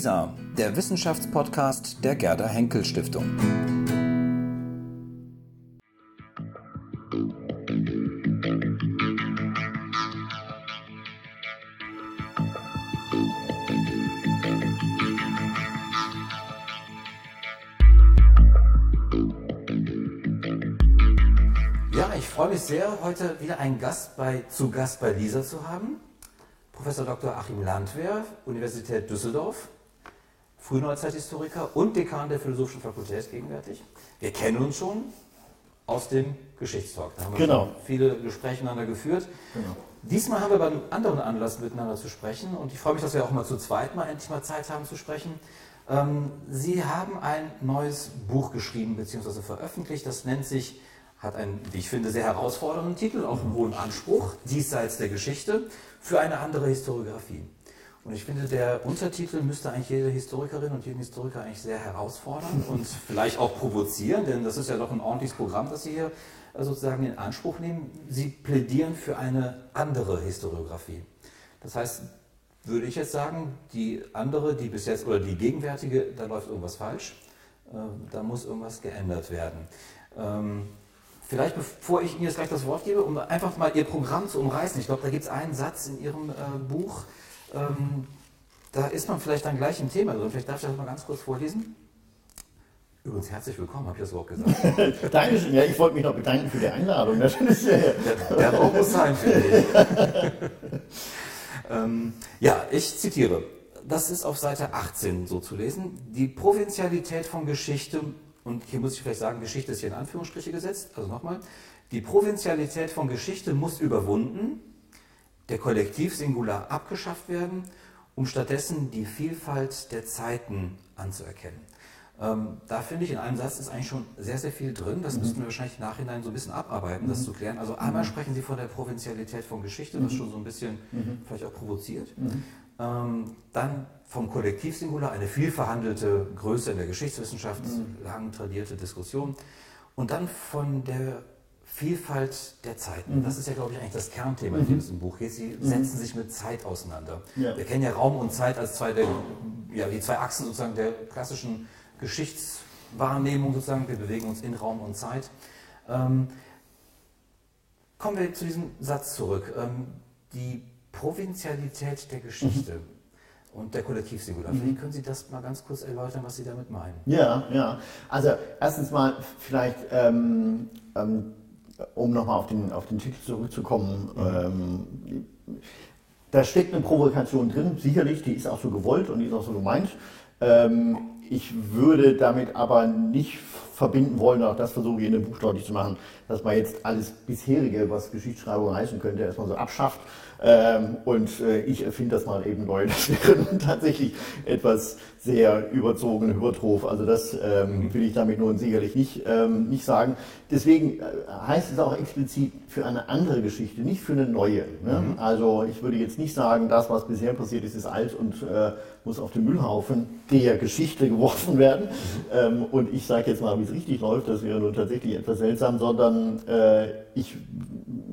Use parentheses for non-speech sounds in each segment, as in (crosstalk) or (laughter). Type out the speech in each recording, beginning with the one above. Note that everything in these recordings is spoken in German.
WISA, der Wissenschaftspodcast der Gerda Henkel Stiftung. Ja, ich freue mich sehr, heute wieder einen Gast bei, zu Gast bei Lisa zu haben. Professor Dr. Achim Landwehr, Universität Düsseldorf, Frühneuzeithistoriker und Dekan der Philosophischen Fakultät gegenwärtig. Wir kennen uns schon aus dem Geschichtstalk. Da haben wir Genau. viele Gespräche miteinander geführt. Genau. Diesmal haben wir bei einem anderen Anlass miteinander zu sprechen und ich freue mich, dass wir auch mal zu zweit mal endlich mal Zeit haben zu sprechen. Ähm, Sie haben ein neues Buch geschrieben bzw. veröffentlicht, das nennt sich, hat einen, wie ich finde, sehr herausfordernden Titel, auch einen hohen Anspruch, Diesseits der Geschichte, für eine andere Historiografie. Und ich finde, der Untertitel müsste eigentlich jede Historikerin und jeden Historiker eigentlich sehr herausfordern (laughs) und vielleicht auch provozieren, denn das ist ja doch ein ordentliches Programm, das Sie hier äh, sozusagen in Anspruch nehmen. Sie plädieren für eine andere Historiografie. Das heißt, würde ich jetzt sagen, die andere, die bis jetzt, oder die gegenwärtige, da läuft irgendwas falsch. Äh, Da muss irgendwas geändert werden. Ähm, Vielleicht bevor ich Ihnen jetzt gleich das Wort gebe, um einfach mal Ihr Programm zu umreißen. Ich glaube, da gibt es einen Satz in Ihrem äh, Buch, ähm, da ist man vielleicht dann gleich im Thema drin. Vielleicht darf ich das mal ganz kurz vorlesen. Übrigens, herzlich willkommen, habe ich das Wort gesagt. (laughs) Dankeschön. Ja, ich wollte mich noch bedanken für die Einladung. Das ist, Der, der Raum muss sein, finde ich. (laughs) ähm, ja, ich zitiere. Das ist auf Seite 18 so zu lesen. Die Provinzialität von Geschichte, und hier muss ich vielleicht sagen, Geschichte ist hier in Anführungsstriche gesetzt, also nochmal. Die Provinzialität von Geschichte muss überwunden, der Kollektivsingular abgeschafft werden, um stattdessen die Vielfalt der Zeiten anzuerkennen. Ähm, da finde ich, in einem Satz ist eigentlich schon sehr, sehr viel drin. Das müssten wir wahrscheinlich im Nachhinein so ein bisschen abarbeiten, das zu klären. Also einmal sprechen Sie von der Provinzialität von Geschichte, was schon so ein bisschen vielleicht auch provoziert. Ähm, dann vom Kollektivsingular, eine viel verhandelte Größe in der Geschichtswissenschaft, lang tradierte Diskussion. Und dann von der Vielfalt der Zeiten. Das ist ja, glaube ich, eigentlich das Kernthema, in dem es im Buch geht. Sie setzen sich mit Zeit auseinander. Ja. Wir kennen ja Raum und Zeit als zwei der, ja, die zwei Achsen sozusagen der klassischen Geschichtswahrnehmung sozusagen. Wir bewegen uns in Raum und Zeit. Ähm, kommen wir zu diesem Satz zurück. Ähm, die Provinzialität der Geschichte und der Kollektivsingular. Vielleicht können Sie das mal ganz kurz erläutern, was Sie damit meinen. ja, ja. Also erstens mal vielleicht, ähm, ähm, um nochmal auf den, auf den Titel zurückzukommen. Ähm, da steckt eine Provokation drin, sicherlich, die ist auch so gewollt und die ist auch so gemeint. Ähm, ich würde damit aber nicht verbinden wollen, auch das versuche ich in dem Buch deutlich zu machen, dass man jetzt alles bisherige, was Geschichtsschreibung heißen könnte, erstmal so abschafft. Ähm, und äh, ich erfinde das mal eben neu. (laughs) Das wäre tatsächlich etwas sehr überzogen, hypertroph. Also das ähm, will ich damit nun sicherlich nicht, ähm, nicht sagen. Deswegen äh, heißt es auch explizit für eine andere Geschichte, nicht für eine neue. Ne? Also ich würde jetzt nicht sagen, das, was bisher passiert ist, ist alt und äh, muss auf den Müllhaufen der Geschichte geworfen werden. Ähm, und ich sage jetzt mal, wie es richtig läuft, das wäre nun tatsächlich etwas seltsam, sondern äh, ich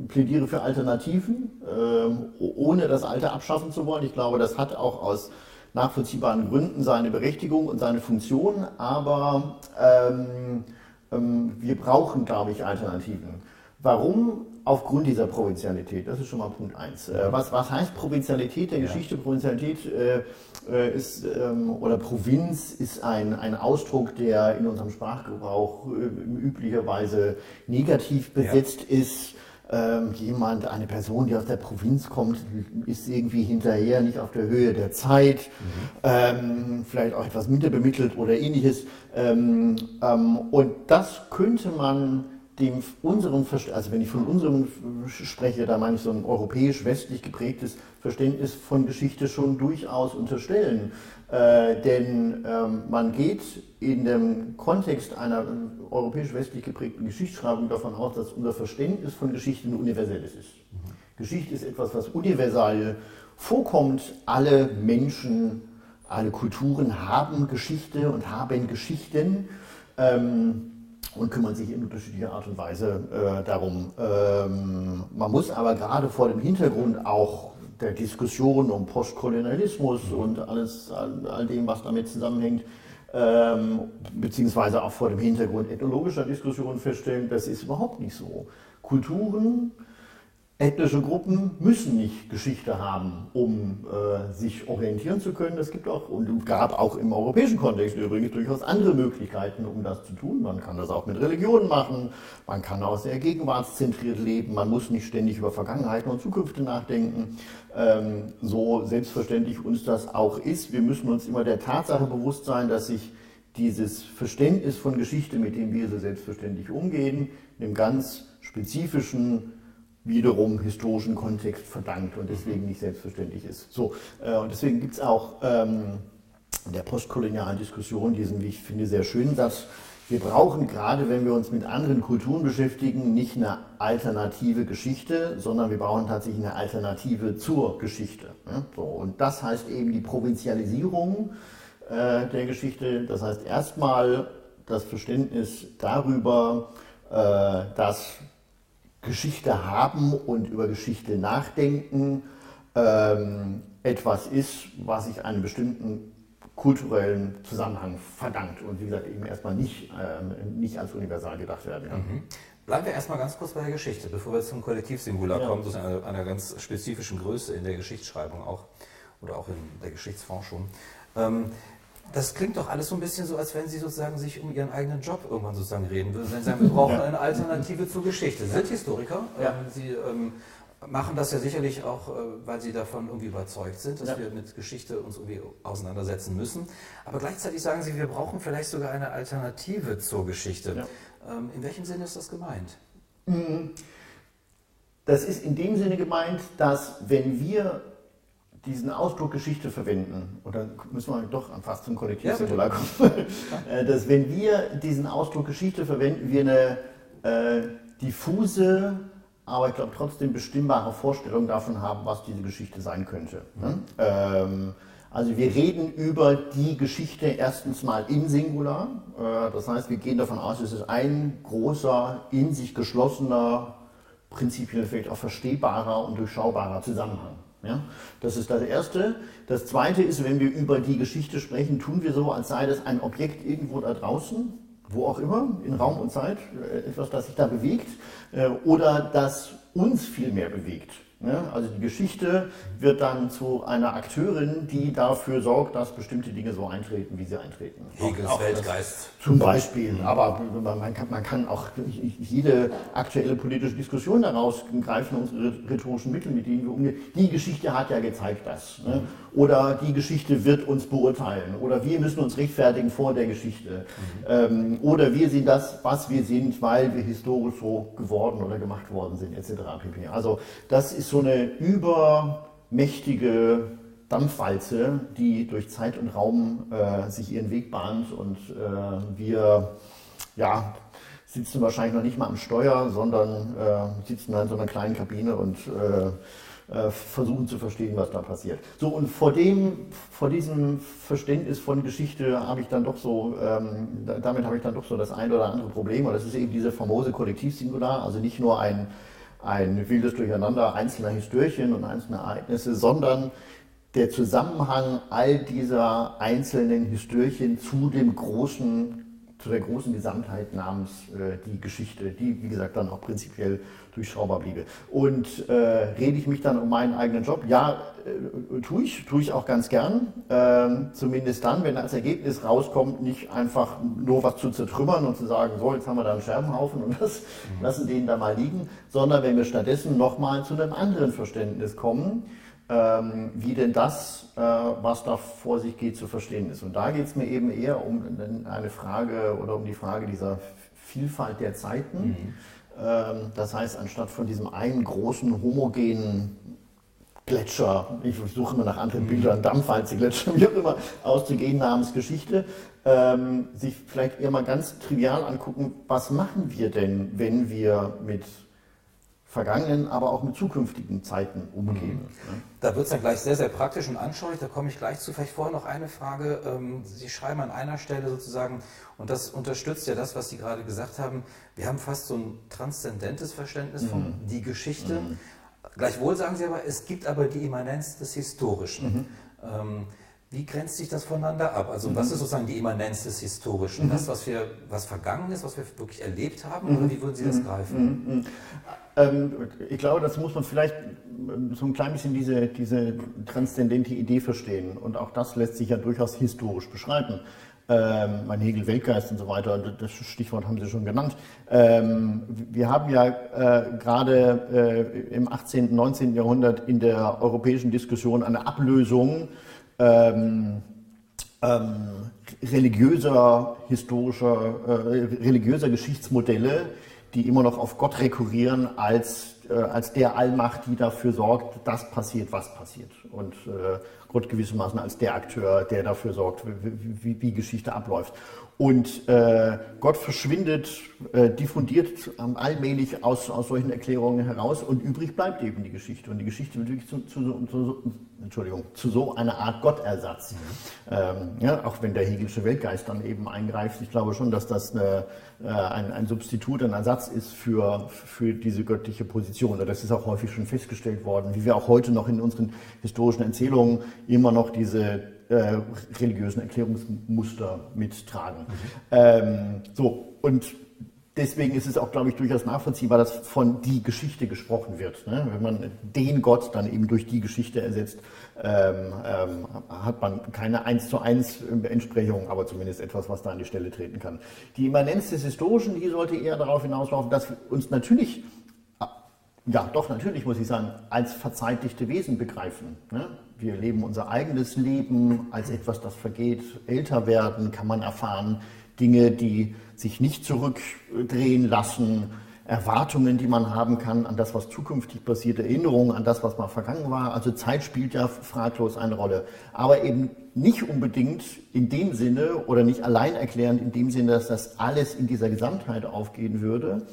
plädiere für Alternativen, ähm, ohne das Alte abschaffen zu wollen. Ich glaube, das hat auch aus nachvollziehbaren Gründen seine Berechtigung und seine Funktion, aber ähm, ähm, wir brauchen, glaube ich, Alternativen. Warum? Aufgrund dieser Provinzialität. Das ist schon mal Punkt eins. Äh, was, was heißt Provinzialität der Ja. Geschichte? Provinzialität äh, äh, ist, ähm, oder Provinz ist ein, ein Ausdruck, der in unserem Sprachgebrauch äh, üblicherweise negativ besetzt ist. Ähm, jemand, eine Person, die aus der Provinz kommt, ist irgendwie hinterher, nicht auf der Höhe der Zeit, ähm, vielleicht auch etwas minder bemittelt oder ähnliches. Ähm, ähm, und das könnte man dem unserem Verständnis, also wenn ich von unserem spreche, da meine ich so ein europäisch-westlich geprägtes Verständnis von Geschichte schon durchaus unterstellen. Äh, denn ähm, man geht in dem Kontext einer europäisch-westlich geprägten Geschichtsschreibung davon aus, dass unser Verständnis von Geschichte ein universelles ist. Geschichte ist etwas, was universal vorkommt. Alle Menschen, alle Kulturen haben Geschichte und haben Geschichten. Ähm, und kümmern sich in unterschiedlicher Art und Weise äh, darum. Ähm, man muss aber gerade vor dem Hintergrund auch der Diskussion um Postkolonialismus mhm. und alles, all, all, dem, was damit zusammenhängt, ähm, beziehungsweise auch vor dem Hintergrund ethnologischer Diskussionen feststellen, das ist überhaupt nicht so. Kulturen Ethnische Gruppen müssen nicht Geschichte haben, um äh, sich orientieren zu können. Es gibt auch und gab auch im europäischen Kontext übrigens durchaus andere Möglichkeiten, um das zu tun. Man kann das auch mit Religionen machen, man kann auch sehr gegenwartszentriert leben, man muss nicht ständig über Vergangenheiten und Zukünfte nachdenken. Ähm, so selbstverständlich uns das auch ist. Wir müssen uns immer der Tatsache bewusst sein, dass sich dieses Verständnis von Geschichte, mit dem wir so selbstverständlich umgehen, dem ganz spezifischen wiederum historischen Kontext verdankt und deswegen nicht selbstverständlich ist. So, äh, und deswegen gibt es auch ähm, in der postkolonialen Diskussion diesen, wie ich finde, sehr schönen Satz, wir brauchen gerade, wenn wir uns mit anderen Kulturen beschäftigen, nicht eine alternative Geschichte, sondern wir brauchen tatsächlich eine Alternative zur Geschichte. Ne? So, und das heißt eben die Provinzialisierung äh, der Geschichte. Das heißt erstmal das Verständnis darüber, äh, dass Geschichte haben und über Geschichte nachdenken ähm, etwas ist, was sich einem bestimmten kulturellen Zusammenhang verdankt und wie gesagt eben erstmal nicht, ähm, nicht als universal gedacht werden kann. Mhm. Bleiben wir erstmal ganz kurz bei der Geschichte, bevor wir zum Kollektivsingular ja. kommen, das ist eine, einer ganz spezifischen Größe in der Geschichtsschreibung auch oder auch in der Geschichtsforschung. Ähm, das klingt doch alles so ein bisschen so, als wenn Sie sozusagen sich um Ihren eigenen Job irgendwann sozusagen reden würden. Wenn Sie sagen, wir brauchen eine Alternative zur Geschichte. Sie sind Historiker. Ja. Ähm, Sie ähm, machen das ja sicherlich auch, äh, weil Sie davon irgendwie überzeugt sind, dass ja. wir mit Geschichte uns irgendwie auseinandersetzen müssen. Aber gleichzeitig sagen Sie, wir brauchen vielleicht sogar eine Alternative zur Geschichte. Ja. Ähm, in welchem Sinne ist das gemeint? Mhm. Das ist in dem Sinne gemeint, dass wenn wir diesen Ausdruck Geschichte verwenden, und dann müssen wir doch fast zum Kollektivsingular kommen, äh, dass wenn wir diesen Ausdruck Geschichte verwenden, wir eine äh, diffuse, aber ich glaube trotzdem bestimmbare Vorstellung davon haben, was diese Geschichte sein könnte. Ne? Mhm. Ähm, also wir reden über die Geschichte erstens mal in Singular. Äh, das heißt, wir gehen davon aus, es ist ein großer, in sich geschlossener, prinzipiell vielleicht auch verstehbarer und durchschaubarer Zusammenhang. Ja, das ist das Erste. Das Zweite ist, wenn wir über die Geschichte sprechen, tun wir so, als sei das ein Objekt irgendwo da draußen, wo auch immer, in Raum und Zeit, äh, etwas, das sich da bewegt, äh, oder das uns viel mehr bewegt. Ne? Also die Geschichte wird dann zu einer Akteurin, die dafür sorgt, dass bestimmte Dinge so eintreten, wie sie eintreten. Hegels Weltgeist. Zum Beispiel. Aber man kann, man kann auch jede aktuelle politische Diskussion daraus greifen, unsere rhetorischen Mittel, mit denen wir umgehen. Die Geschichte hat ja gezeigt das. Ne? Oder die Geschichte wird uns beurteilen. Oder wir müssen uns rechtfertigen vor der Geschichte. Mhm. oder wir sind das, was wir sind, weil wir historisch so geworden oder gemacht worden sind, etc. pp. Also das ist so eine übermächtige Dampfwalze, die durch Zeit und Raum äh, sich ihren Weg bahnt und äh, wir ja, sitzen wahrscheinlich noch nicht mal am Steuer, sondern äh, sitzen in so einer kleinen Kabine und äh, versuchen zu verstehen, was da passiert. So, und vor dem, vor diesem Verständnis von Geschichte habe ich dann doch so, ähm, damit habe ich dann doch so das ein oder andere Problem, und das ist eben diese famose Kollektivsingular, also nicht nur ein ein wildes Durcheinander einzelner Historien und einzelner Ereignisse, sondern der Zusammenhang all dieser einzelnen Historien zu dem großen zu der großen Gesamtheit namens äh, die Geschichte, die, wie gesagt, dann auch prinzipiell durchschaubar bliebe. Und äh, rede ich mich dann um meinen eigenen Job? Ja, äh, tue ich, tue ich auch ganz gern. Ähm, zumindest dann, wenn als Ergebnis rauskommt, nicht einfach nur was zu zertrümmern und zu sagen, so, jetzt haben wir da einen Scherbenhaufen und das, mhm. lassen den da mal liegen, sondern wenn wir stattdessen nochmal zu einem anderen Verständnis kommen, ähm, wie denn das, äh, was da vor sich geht, zu verstehen ist. Und da geht es mir eben eher um eine Frage oder um die Frage dieser Vielfalt der Zeiten. Mhm. Ähm, das heißt, anstatt von diesem einen großen homogenen Gletscher, ich suche immer nach anderen mhm. Bildern, Dampfwalze-Gletscher, (laughs) wie auch immer, auszugehen namens Geschichte, ähm, sich vielleicht eher mal ganz trivial angucken, was machen wir denn, wenn wir mit vergangenen, aber auch mit zukünftigen Zeiten umgehen. Mhm. Da wird es dann gleich sehr, sehr praktisch und anschaulich. Da komme ich gleich zu. Vielleicht vorher noch eine Frage. Ähm, Sie schreiben an einer Stelle sozusagen, und das unterstützt ja das, was Sie gerade gesagt haben, wir haben fast so ein transzendentes Verständnis von mhm. die Geschichte. Mhm. Gleichwohl sagen Sie aber, es gibt aber die Immanenz des Historischen. Mhm. Ähm, wie grenzt sich das voneinander ab? Also mhm. was ist sozusagen die Immanenz des Historischen? Mhm. Das, was wir, was vergangen ist, was wir wirklich erlebt haben, mhm. oder wie würden Sie das mhm. greifen? Mhm. Mhm. Ähm, ich glaube, das muss man vielleicht ähm, so ein klein bisschen diese, diese transzendente Idee verstehen. Und auch das lässt sich ja durchaus historisch beschreiben. Ähm, mein Hegel Weltgeist und so weiter, das Stichwort haben Sie schon genannt. Ähm, wir haben ja äh, gerade äh, im 18., 19. Jahrhundert in der europäischen Diskussion eine Ablösung ähm, ähm, religiöser, historischer, äh, religiöser Geschichtsmodelle, die immer noch auf Gott rekurrieren als, äh, als der Allmacht, die dafür sorgt, dass passiert, was passiert. Und äh, Gott gewissermaßen als der Akteur, der dafür sorgt, wie, wie, wie Geschichte abläuft. Und äh, Gott verschwindet, äh, diffundiert ähm, allmählich aus, aus solchen Erklärungen heraus und übrig bleibt eben die Geschichte. Und die Geschichte wird wirklich zu, zu, zu, Entschuldigung, zu so einer Art Gottersatz. Ähm, ja, auch wenn der Hegelische Weltgeist dann eben eingreift. Ich glaube schon, dass das eine, äh, ein, ein Substitut, ein Ersatz ist für, für diese göttliche Position. Das ist auch häufig schon festgestellt worden, wie wir auch heute noch in unseren historischen Erzählungen immer noch diese äh, religiösen Erklärungsmuster mittragen. Mhm. Ähm, so, und deswegen ist es auch, glaube ich, durchaus nachvollziehbar, dass von die Geschichte gesprochen wird. Ne? Wenn man den Gott dann eben durch die Geschichte ersetzt, ähm, ähm, hat man keine eins zu eins Entsprechung, aber zumindest etwas, was da an die Stelle treten kann. Die Immanenz des Historischen, die sollte eher darauf hinauslaufen, dass uns natürlich ja, doch, natürlich muss ich sagen, als verzeitigte Wesen begreifen. Ne? Wir leben unser eigenes Leben als etwas, das vergeht. Älter werden kann man erfahren. Dinge, die sich nicht zurückdrehen lassen. Erwartungen, die man haben kann an das, was zukünftig passiert, Erinnerungen an das, was mal vergangen war. Also Zeit spielt ja fraglos eine Rolle. Aber eben nicht unbedingt in dem Sinne oder nicht allein erklärend in dem Sinne, dass das alles in dieser Gesamtheit aufgehen würde,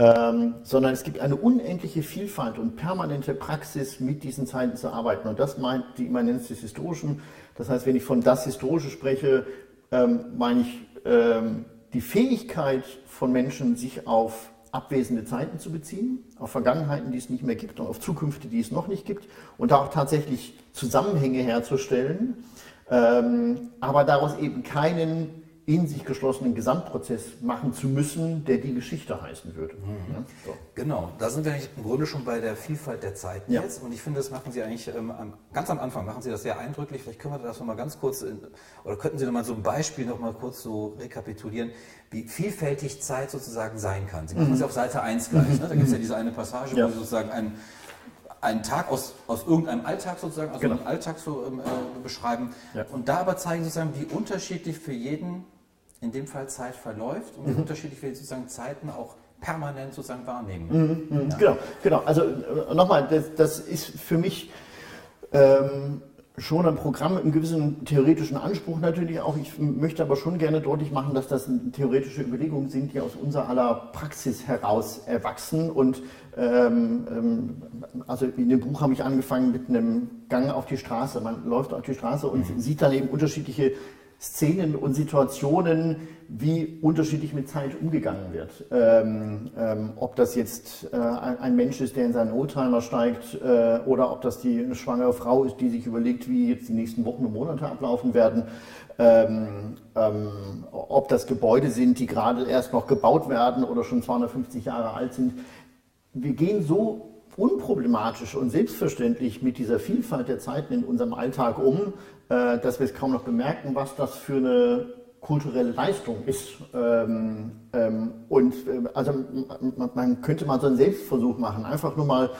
ähm, sondern es gibt eine unendliche Vielfalt und permanente Praxis, mit diesen Zeiten zu arbeiten. Und das meint die Immanenz des Historischen. Das heißt, wenn ich von das Historische spreche, ähm, meine ich ähm, die Fähigkeit von Menschen, sich auf abwesende Zeiten zu beziehen, auf Vergangenheiten, die es nicht mehr gibt und auf Zukünfte, die es noch nicht gibt und auch tatsächlich Zusammenhänge herzustellen, ähm, aber daraus eben keinen in sich geschlossenen Gesamtprozess machen zu müssen, der die Geschichte heißen würde. Mhm. Ja, so. Genau, da sind wir im Grunde schon bei der Vielfalt der Zeiten ja. jetzt und ich finde, das machen Sie eigentlich ähm, ganz am Anfang, machen Sie das sehr eindrücklich. Vielleicht können wir das nochmal ganz kurz, in, oder könnten Sie nochmal so ein Beispiel nochmal kurz so rekapitulieren, wie vielfältig Zeit sozusagen sein kann. Sie machen mhm. das ja auf Seite 1 gleich, ne? da gibt es ja diese eine Passage, ja. wo Sie sozusagen einen einen Tag aus, aus irgendeinem Alltag sozusagen, also genau. einen Alltag so ähm, äh, beschreiben. Ja. Und da aber zeigen sozusagen, wie unterschiedlich für jeden in dem Fall Zeit verläuft und mhm. unterschiedlich wir sozusagen Zeiten auch permanent sozusagen wahrnehmen. Mhm, mhm. ja. Genau, genau. Also äh, nochmal, das, das, ist für mich ähm, schon ein Programm mit einem gewissen theoretischen Anspruch natürlich auch. Ich möchte aber schon gerne deutlich machen, dass das theoretische Überlegungen sind, die aus unserer aller Praxis heraus erwachsen. Und ähm, ähm, also in dem Buch habe ich angefangen mit einem Gang auf die Straße. Man läuft auf die Straße und mhm. sieht dann eben unterschiedliche Szenen und Situationen, wie unterschiedlich mit Zeit umgegangen wird. Ähm, ähm, ob das jetzt äh, ein Mensch ist, der in seinen Oldtimer steigt, äh, oder ob das die eine schwangere Frau ist, die sich überlegt, wie jetzt die nächsten Wochen und Monate ablaufen werden. Ähm, ähm ob das Gebäude sind, die gerade erst noch gebaut werden oder schon 250 Jahre alt sind. Wir gehen so unproblematisch und selbstverständlich mit dieser Vielfalt der Zeiten in unserem Alltag um, äh, dass wir es kaum noch bemerken, was das für eine kulturelle Leistung ist. Ähm, ähm, und äh, also man, man, könnte mal so einen Selbstversuch machen, einfach nur mal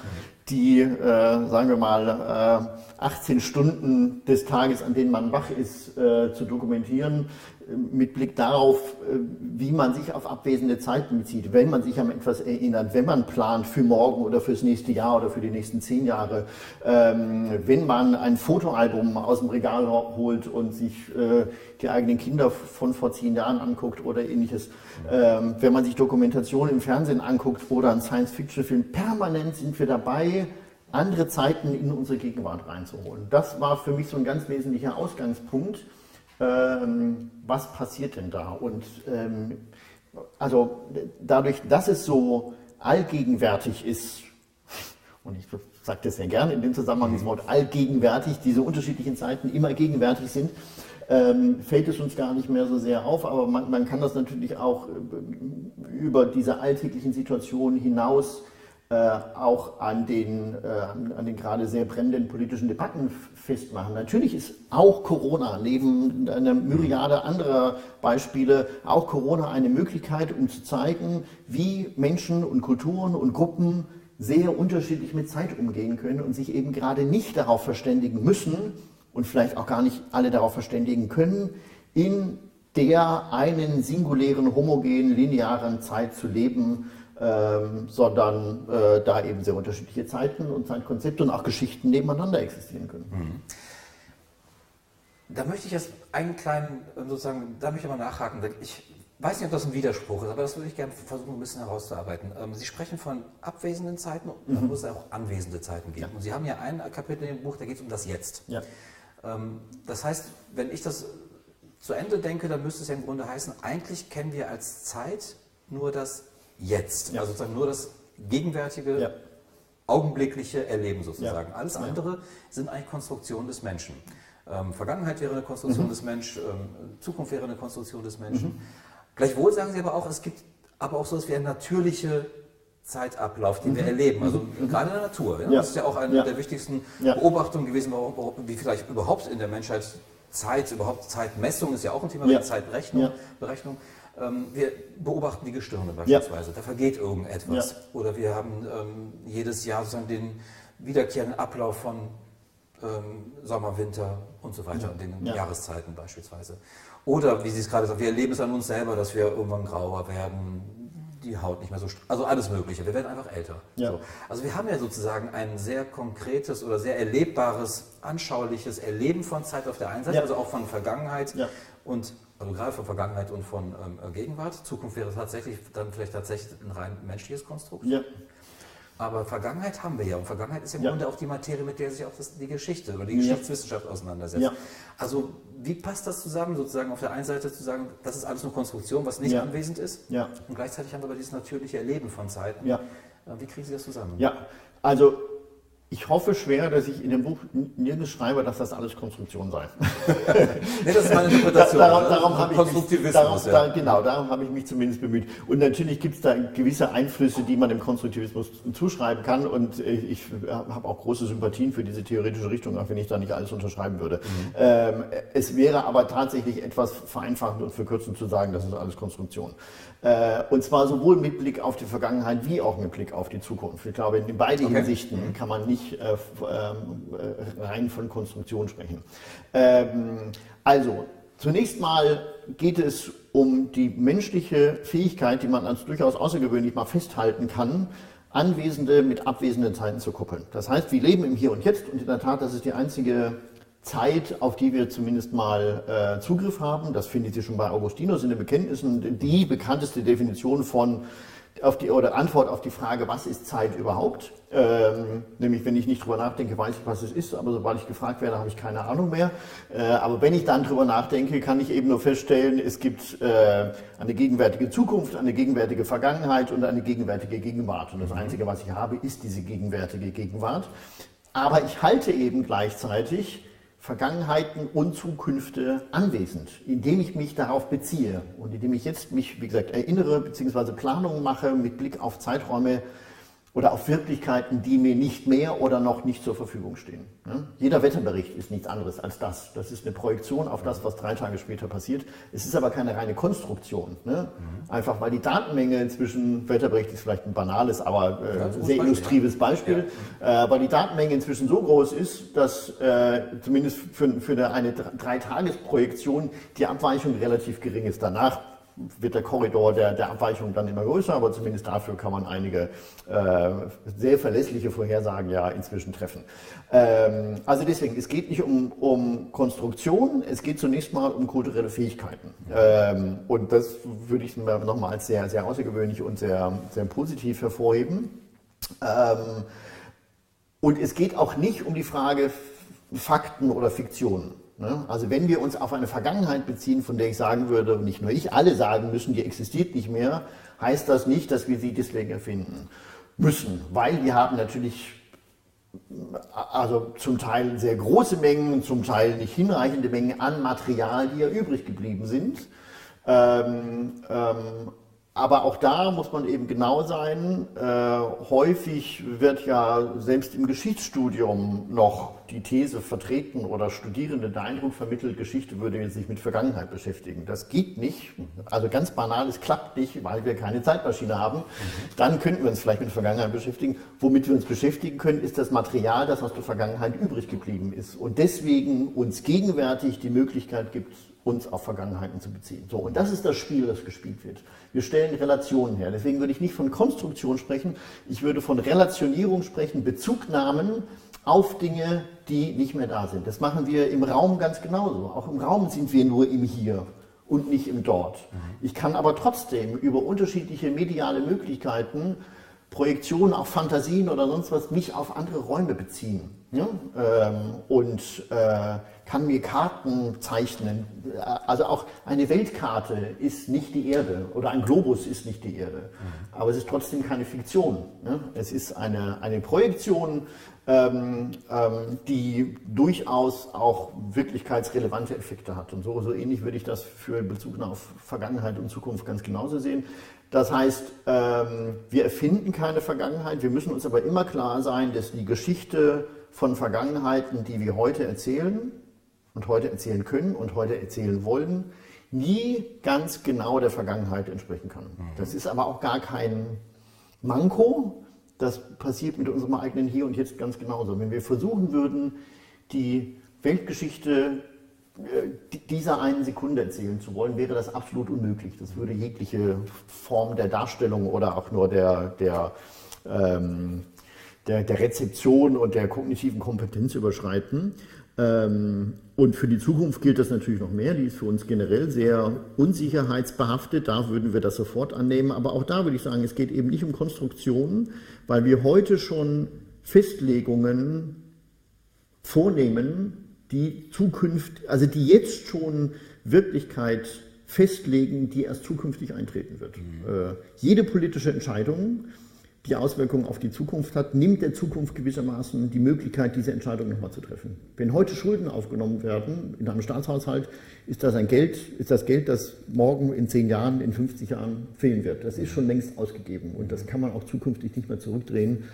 die, äh, sagen wir mal, äh, 18 Stunden des Tages, an denen man wach ist, äh, zu dokumentieren mit Blick darauf, äh, wie man sich auf abwesende Zeiten bezieht, wenn man sich an etwas erinnert, wenn man plant für morgen oder fürs nächste Jahr oder für die nächsten zehn Jahre, ähm, wenn man ein Fotoalbum aus dem Regal holt und sich äh, die eigenen Kinder von vor zehn Jahren anguckt oder ähnliches, ähm, wenn man sich Dokumentationen im Fernsehen anguckt oder einen Science-Fiction-Film, permanent sind wir dabei, andere Zeiten in unsere Gegenwart reinzuholen. Das war für mich so ein ganz wesentlicher Ausgangspunkt ähm, was passiert denn da? Und ähm, also dadurch, dass es so allgegenwärtig ist und ich sage das sehr gerne in dem Zusammenhang, das Wort allgegenwärtig, diese unterschiedlichen Zeiten immer gegenwärtig sind, ähm, fällt es uns gar nicht mehr so sehr auf, aber man, man kann das natürlich auch äh, über diese alltäglichen Situationen hinaus auch an den, äh, an den gerade sehr brennenden politischen Debatten festmachen. Natürlich ist auch Corona neben einer Myriade anderer Beispiele auch Corona eine Möglichkeit, um zu zeigen, wie Menschen und Kulturen und Gruppen sehr unterschiedlich mit Zeit umgehen können und sich eben gerade nicht darauf verständigen müssen und vielleicht auch gar nicht alle darauf verständigen können, in der einen singulären, homogenen, linearen Zeit zu leben, ähm, sondern äh, da eben sehr unterschiedliche Zeiten und Zeitkonzepte und auch Geschichten nebeneinander existieren können. Mhm. Da möchte ich jetzt einen kleinen, sozusagen, da möchte ich mal nachhaken. Ich weiß nicht, ob das ein Widerspruch ist, aber das würde ich gerne versuchen, ein bisschen herauszuarbeiten. Ähm, Sie sprechen von abwesenden Zeiten und dann mhm. muss es auch anwesende Zeiten geben. Ja. Und Sie haben ja ein Kapitel in dem Buch, da geht es um das Jetzt. Ja. Ähm, das heißt, wenn ich das zu Ende denke, dann müsste es ja im Grunde heißen, eigentlich kennen wir als Zeit nur das Jetzt. Ja. Also sozusagen nur das gegenwärtige, ja. augenblickliche Erleben sozusagen. Alles andere sind eigentlich Konstruktionen des Menschen. Ähm, Vergangenheit wäre eine Konstruktion mhm. des Menschen, ähm, Zukunft wäre eine Konstruktion des Menschen. Mhm. Gleichwohl sagen Sie aber auch, es gibt aber auch so etwas wie ein natürlicher Zeitablauf, den mhm. wir erleben. Also mhm. gerade in der Natur. Ja? Ja. Das ist ja auch eine ja. der wichtigsten Beobachtungen gewesen, wie vielleicht überhaupt in der Menschheit Zeit, überhaupt Zeitmessung ist ja auch ein Thema, ja. Zeitberechnung. Berechnung. Ähm, wir beobachten die Gestirne beispielsweise. Da vergeht irgendetwas. Oder wir haben ähm, jedes Jahr sozusagen den wiederkehrenden Ablauf von ähm, Sommer, Winter und so weiter, ja. den Jahreszeiten beispielsweise. Oder, wie Sie es gerade sagen, wir erleben es an uns selber, dass wir irgendwann grauer werden, die Haut nicht mehr so, also alles Mögliche. Wir werden einfach älter. Ja. So. Also wir haben ja sozusagen ein sehr konkretes oder sehr erlebbares, anschauliches Erleben von Zeit auf der einen Seite, ja. also auch von Vergangenheit ja. und also gerade von Vergangenheit und von ähm, Gegenwart. Zukunft wäre tatsächlich dann vielleicht tatsächlich ein rein menschliches Konstrukt. Ja. Aber Vergangenheit haben wir ja. Und Vergangenheit ist im ja. Grunde auch die Materie, mit der sich auch das, die Geschichte oder die ja. Geschichtswissenschaft auseinandersetzt. Ja. Also wie passt das zusammen, sozusagen auf der einen Seite zu sagen, das ist alles nur Konstruktion, was nicht anwesend ist. Und gleichzeitig haben wir aber dieses natürliche Erleben von Zeiten. Äh, wie kriegen Sie das zusammen? Ja, also ich hoffe schwer, dass ich in dem Buch nirgends schreibe, dass das alles Konstruktion sei. (laughs) nee, das ist meine Interpretation. darum, darum habe ich mich, darum, ja. genau, darum habe ich mich zumindest bemüht. Und natürlich gibt es da gewisse Einflüsse, die man dem Konstruktivismus zuschreiben kann. Und ich habe auch große Sympathien für diese theoretische Richtung, auch wenn ich da nicht alles unterschreiben würde. Mhm. Ähm, es wäre aber tatsächlich etwas vereinfachend und verkürzend zu sagen, das ist alles Konstruktion. Äh, und zwar sowohl mit Blick auf die Vergangenheit wie auch mit Blick auf die Zukunft. Ich glaube, in beiden okay. Hinsichten kann man nicht äh, ähm, äh, rein von Konstruktion sprechen. Ähm, also, zunächst mal geht es um die menschliche Fähigkeit, die man als durchaus außergewöhnlich mal festhalten kann, anwesende mit abwesenden Zeiten zu koppeln. Das heißt, wir leben im Hier und Jetzt und in der Tat, das ist die einzige Zeit, auf die wir zumindest mal äh, Zugriff haben. Das findet ihr schon bei Augustinus in den Bekenntnissen. Die bekannteste Definition von auf die, oder Antwort auf die Frage, was ist Zeit überhaupt? Ähm, nämlich, wenn ich nicht drüber nachdenke, weiß ich, was es ist, aber sobald ich gefragt werde, habe ich keine Ahnung mehr. Äh, aber wenn ich dann drüber nachdenke, kann ich eben nur feststellen, es gibt äh, eine gegenwärtige Zukunft, eine gegenwärtige Vergangenheit und eine gegenwärtige Gegenwart. Und das Einzige, was ich habe, ist diese gegenwärtige Gegenwart. Aber ich halte eben gleichzeitig Vergangenheiten und Zukünfte anwesend, indem ich mich darauf beziehe und indem ich jetzt mich, wie gesagt, erinnere bzw. Planungen mache mit Blick auf Zeiträume, oder auf Wirklichkeiten, die mir nicht mehr oder noch nicht zur Verfügung stehen. Jeder Wetterbericht ist nichts anderes als das. Das ist eine Projektion auf das, was drei Tage später passiert. Es ist aber keine reine Konstruktion. Ne? Mhm. Einfach weil die Datenmenge inzwischen, Wetterbericht ist vielleicht ein banales, aber äh, ja, sehr illustrives Beispiel, ja. äh, weil die Datenmenge inzwischen so groß ist, dass äh, zumindest für, für eine, eine Dreitagesprojektion die Abweichung relativ gering ist. Danach wird der Korridor der, der Abweichung dann immer größer, aber zumindest dafür kann man einige äh, sehr verlässliche Vorhersagen ja inzwischen treffen. Ähm, also deswegen, es geht nicht um, um Konstruktion, es geht zunächst mal um kulturelle Fähigkeiten. Ähm, und das würde ich nochmal als sehr, sehr außergewöhnlich und sehr, sehr positiv hervorheben. Ähm, und es geht auch nicht um die Frage Fakten oder Fiktionen. Ne? Also wenn wir uns auf eine Vergangenheit beziehen, von der ich sagen würde, nicht nur ich, alle sagen müssen, die existiert nicht mehr, heißt das nicht, dass wir sie deswegen erfinden müssen, weil wir haben natürlich also zum Teil sehr große Mengen, zum Teil nicht hinreichende Mengen an Material, die ja übrig geblieben sind. Ähm, ähm, aber auch da muss man eben genau sein. Äh, häufig wird ja selbst im Geschichtsstudium noch die These vertreten oder Studierende der Eindruck vermittelt, Geschichte würde sich mit Vergangenheit beschäftigen. Das geht nicht. Also ganz banal, es klappt nicht, weil wir keine Zeitmaschine haben. Dann könnten wir uns vielleicht mit Vergangenheit beschäftigen. Womit wir uns beschäftigen können, ist das Material, das aus der Vergangenheit übrig geblieben ist. Und deswegen uns gegenwärtig die Möglichkeit gibt, uns auf Vergangenheiten zu beziehen. So, und das ist das Spiel, das gespielt wird. Wir stellen Relationen her. Deswegen würde ich nicht von Konstruktion sprechen, ich würde von Relationierung sprechen, Bezugnahmen auf Dinge, die nicht mehr da sind. Das machen wir im Raum ganz genauso. Auch im Raum sind wir nur im Hier und nicht im Dort. Mhm. Ich kann aber trotzdem über unterschiedliche mediale Möglichkeiten Projektionen, auch Fantasien oder sonst was, mich auf andere Räume beziehen. Ja? Ähm, und äh, kann mir Karten zeichnen. Also auch eine Weltkarte ist nicht die Erde oder ein Globus ist nicht die Erde. Aber es ist trotzdem keine Fiktion. Ne? Es ist eine, eine Projektion, ähm, ähm, die durchaus auch wirklichkeitsrelevante Effekte hat. Und so, so ähnlich würde ich das für Bezug auf Vergangenheit und Zukunft ganz genauso sehen. Das heißt, ähm, wir erfinden keine Vergangenheit, wir müssen uns aber immer klar sein, dass die Geschichte von Vergangenheiten, die wir heute erzählen, und heute erzählen können und heute erzählen wollen, nie ganz genau der Vergangenheit entsprechen kann. Mhm. Das ist aber auch gar kein Manko. Das passiert mit unserem eigenen Hier und Jetzt ganz genauso. Wenn wir versuchen würden, die Weltgeschichte äh, dieser einen Sekunde erzählen zu wollen, wäre das absolut unmöglich. Das würde jegliche Form der Darstellung oder auch nur der, der, ähm, der, der Rezeption und der kognitiven Kompetenz überschreiten. Ähm, und für die Zukunft gilt das natürlich noch mehr. Die ist für uns generell sehr unsicherheitsbehaftet. Da würden wir das sofort annehmen. Aber auch da würde ich sagen, es geht eben nicht um Konstruktionen, weil wir heute schon Festlegungen vornehmen, die Zukunft, also die jetzt schon Wirklichkeit festlegen, die erst zukünftig eintreten wird. Mhm. Äh, jede politische Entscheidung die Auswirkungen auf die Zukunft hat, nimmt der Zukunft gewissermaßen die Möglichkeit, diese Entscheidung nochmal zu treffen. Wenn heute Schulden aufgenommen werden in einem Staatshaushalt, ist das ein Geld, ist das Geld, das morgen in zehn Jahren, in 50 Jahren fehlen wird. Das ist schon längst ausgegeben und das kann man auch zukünftig nicht mehr zurückdrehen.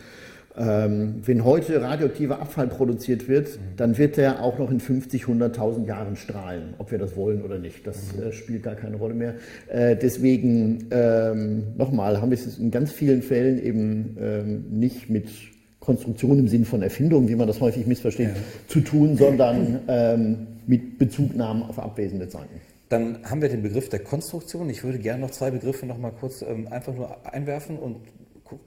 Ähm, wenn heute radioaktiver Abfall produziert wird, dann wird der auch noch in 50, 100.000 Jahren strahlen, ob wir das wollen oder nicht. Das äh, spielt gar keine Rolle mehr. Äh, deswegen, ähm, nochmal, haben wir es in ganz vielen Fällen eben ähm, nicht mit Konstruktion im Sinn von Erfindung, wie man das häufig missversteht, ja. zu tun, sondern ähm, mit Bezugnahmen auf abwesende Zeiten. Dann haben wir den Begriff der Konstruktion. Ich würde gerne noch zwei Begriffe noch mal kurz ähm, einfach nur einwerfen und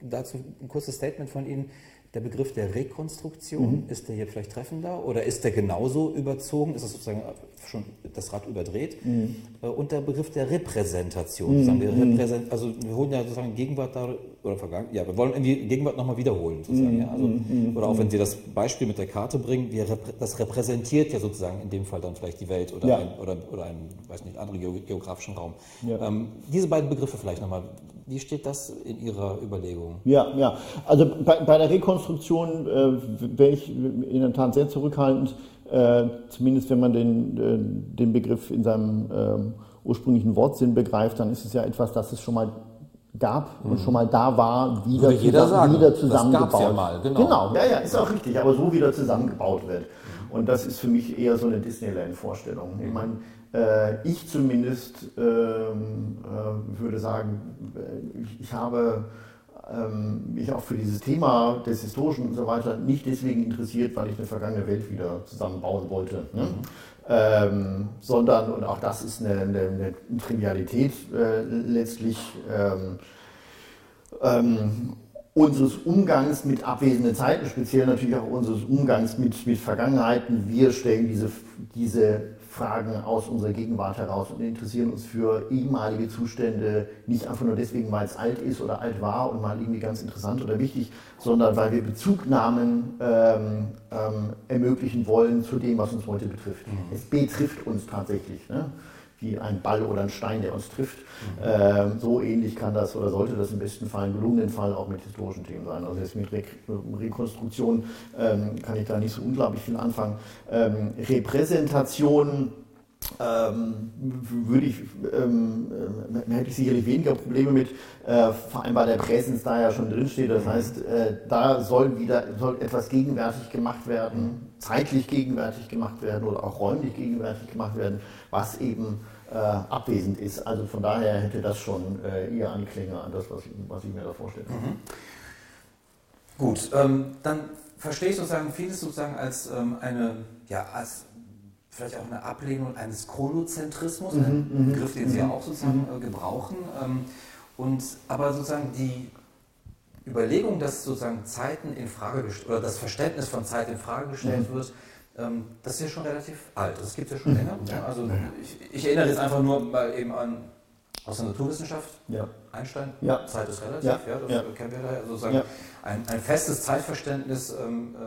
dazu ein kurzes Statement von Ihnen. Der Begriff der Rekonstruktion, mhm. ist der hier vielleicht treffender oder ist der genauso überzogen? Ist das sozusagen schon das Rad überdreht? Mhm. Äh, und der Begriff der Repräsentation. Mhm. Wir mhm. repräsent, also wir holen ja sozusagen Gegenwart da, oder Vergangenheit, ja, wir wollen irgendwie Gegenwart nochmal wiederholen. Sozusagen, mhm. ja? also, mhm. oder auch wenn Sie das Beispiel mit der Karte bringen, wir, das repräsentiert ja sozusagen in dem Fall dann vielleicht die Welt oder, ja. ein, oder, oder einen, weiß nicht, anderen geografischen Raum. Ja. Ähm, diese beiden Begriffe vielleicht nochmal. Wie steht das in Ihrer Überlegung? Ja, ja. Also bei, bei der Rekonstruktion äh, wäre ich in der Tat sehr zurückhaltend, äh, zumindest wenn man den, äh, den Begriff in seinem ähm, ursprünglichen Wortsinn begreift, dann ist es ja etwas, das es schon mal gab mhm. und schon mal da war, wieder, zusammen, sagen. wieder zusammengebaut. Das ja mal, genau. genau. ja, ja, ist auch richtig, aber so wieder zusammengebaut wird. Und das ist für mich eher so eine Disneyland-Vorstellung. Ich meine, ich zumindest ähm, äh, würde sagen, äh, ich, ich habe ähm, mich auch für dieses Thema des Historischen und so weiter nicht deswegen interessiert, weil ich eine vergangene Welt wieder zusammenbauen wollte. Ne? Mhm. Ähm, sondern, und auch das ist eine, eine, eine Trivialität äh, letztlich, ähm, ähm, unseres Umgangs mit abwesenden Zeiten, speziell natürlich auch unseres Umgangs mit, mit Vergangenheiten. Wir stellen diese, diese Fragen aus unserer Gegenwart heraus und interessieren uns für ehemalige Zustände nicht einfach nur deswegen, weil es alt ist oder alt war und mal irgendwie ganz interessant oder wichtig, sondern weil wir Bezugnahmen ähm, ähm, ermöglichen wollen zu dem, was uns heute betrifft. Mhm. Es betrifft uns tatsächlich. Ne? Wie ein Ball oder ein Stein, der uns trifft. Mhm. Ähm, so ähnlich kann das oder sollte das im besten Fall, im gelungenen Fall auch mit historischen Themen sein. Also jetzt mit Re Rekonstruktion ähm, kann ich da nicht so unglaublich viel anfangen. Ähm, Repräsentation ähm, würde ich, ähm, äh, hätte ich sicherlich weniger Probleme mit, äh, vor allem bei der Präsenz da ja schon drinsteht. Das heißt, äh, da soll wieder soll etwas gegenwärtig gemacht werden, zeitlich gegenwärtig gemacht werden oder auch räumlich gegenwärtig gemacht werden, was eben äh, abwesend ist. Also von daher hätte das schon äh, eher Anklänge an das, was ich, was ich mir da vorstelle. Mhm. Gut, ähm, dann verstehe ich sozusagen vieles sozusagen als ähm, eine, ja, als vielleicht auch eine Ablehnung eines Chronozentrismus, mhm, ein mhm, Begriff, den Sie ja mhm, auch sozusagen mhm. äh, gebrauchen. Ähm, und, aber sozusagen die Überlegung, dass sozusagen Zeiten in Frage oder das Verständnis von Zeit in Frage gestellt wird, das ist ja schon relativ alt. Das gibt es ja schon länger. Ja. Also ich, ich, erinnere jetzt einfach nur mal eben an aus der Naturwissenschaft. Ja. Einstein, ja. Zeit ist relativ, ja, das kennen wir da. Also sozusagen ein, ein, festes Zeitverständnis, ähm, äh,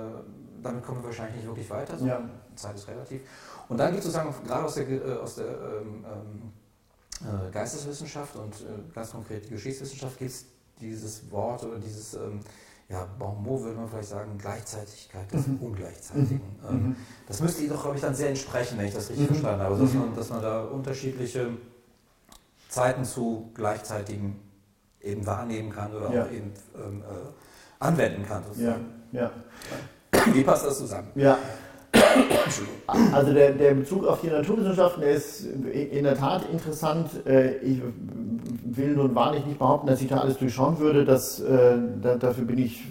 damit kommen wir wahrscheinlich nicht wirklich weiter, sondern Zeit ist relativ. Und dann gibt es sozusagen gerade aus der, äh, aus der ähm, ähm, äh, Geisteswissenschaft und äh, ganz konkret die Geschichtswissenschaft gibt es dieses Wort oder dieses ähm, ja, Bonmot würde man vielleicht sagen, Gleichzeitigkeit des mhm. Ungleichzeitigen. Mhm. Ähm, mhm. das müsste Ihnen doch, glaube ich, dann sehr entsprechen, wenn ich das richtig mhm. verstanden habe. Also, dass, man, dass man da unterschiedliche Zeiten zu gleichzeitigen eben wahrnehmen kann oder ja. auch eben ähm, äh, anwenden kann. Sozusagen. Ja. ja. Wie passt das zusammen? Ja, also der, der Bezug auf die Naturwissenschaften ist in der Tat interessant. Äh, ich will nun wahrlich nicht behaupten, dass ich da alles durchschauen würde. Das, äh, dafür bin ich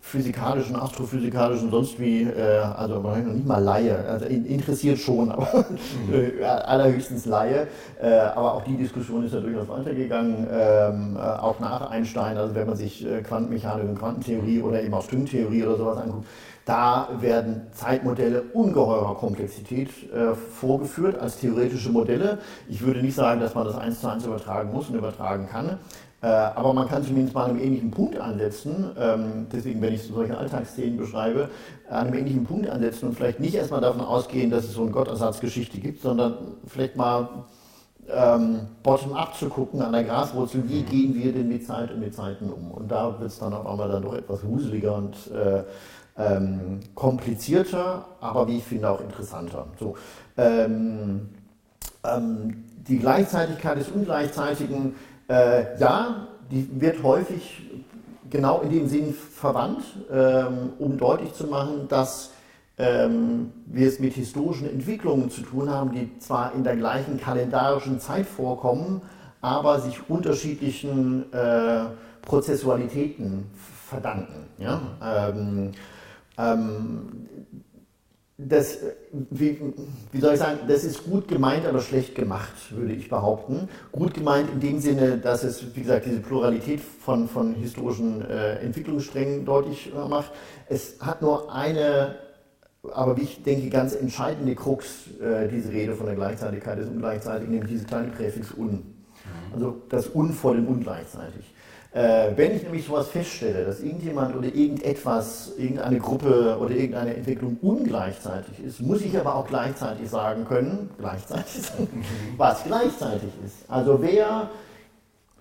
physikalischen, astrophysikalischen, sonst wie, äh, also noch nicht mal Laie, also interessiert schon, aber mhm. (laughs) allerhöchstens Laie. aber auch die Diskussion ist ja durchaus weitergegangen, ähm, auch nach Einstein, also wenn man sich Quantenmechanik und Quantentheorie oder eben auch Stringtheorie oder sowas anguckt, da werden Zeitmodelle ungeheurer Komplexität äh, vorgeführt als theoretische Modelle. Ich würde nicht sagen, dass man das eins zu eins übertragen muss und übertragen kann. Äh, aber man kann zumindest mal an einem ähnlichen Punkt ansetzen, ähm, deswegen, wenn ich solche Alltagsszenen beschreibe, an einem ähnlichen Punkt ansetzen und vielleicht nicht erstmal davon ausgehen, dass es so eine Gottersatzgeschichte gibt, sondern vielleicht mal ähm, bottom-up zu gucken an der Graswurzel, wie gehen wir denn mit Zeit und mit Zeiten um? Und da wird es dann auf einmal dann doch etwas wuseliger und äh, ähm, komplizierter, aber wie ich finde auch interessanter. So, ähm, ähm, die Gleichzeitigkeit des Ungleichzeitigen, äh, ja, die wird häufig genau in dem Sinn verwandt, ähm, um deutlich zu machen, dass ähm, wir es mit historischen Entwicklungen zu tun haben, die zwar in der gleichen kalendarischen Zeit vorkommen, aber sich unterschiedlichen äh, Prozessualitäten verdanken. Ja? Ähm, ähm, das, wie, wie, soll ich sagen, das ist gut gemeint, aber schlecht gemacht, würde ich behaupten. Gut gemeint in dem Sinne, dass es, wie gesagt, diese Pluralität von, von historischen äh, Entwicklungssträngen deutlich äh, macht. Es hat nur eine, aber wie ich denke, ganz entscheidende Krux, äh, diese Rede von der Gleichzeitigkeit des Ungleichzeitigen, nämlich diese kleine Präfix un. Mhm. Also das Un vor dem Ungleichzeitig. Äh, wenn ich nämlich sowas feststelle, dass irgendjemand oder irgendetwas, irgendeine Gruppe oder irgendeine Entwicklung ungleichzeitig ist, muss ich aber auch gleichzeitig sagen können, gleichzeitig sagen, was gleichzeitig ist. Also wer,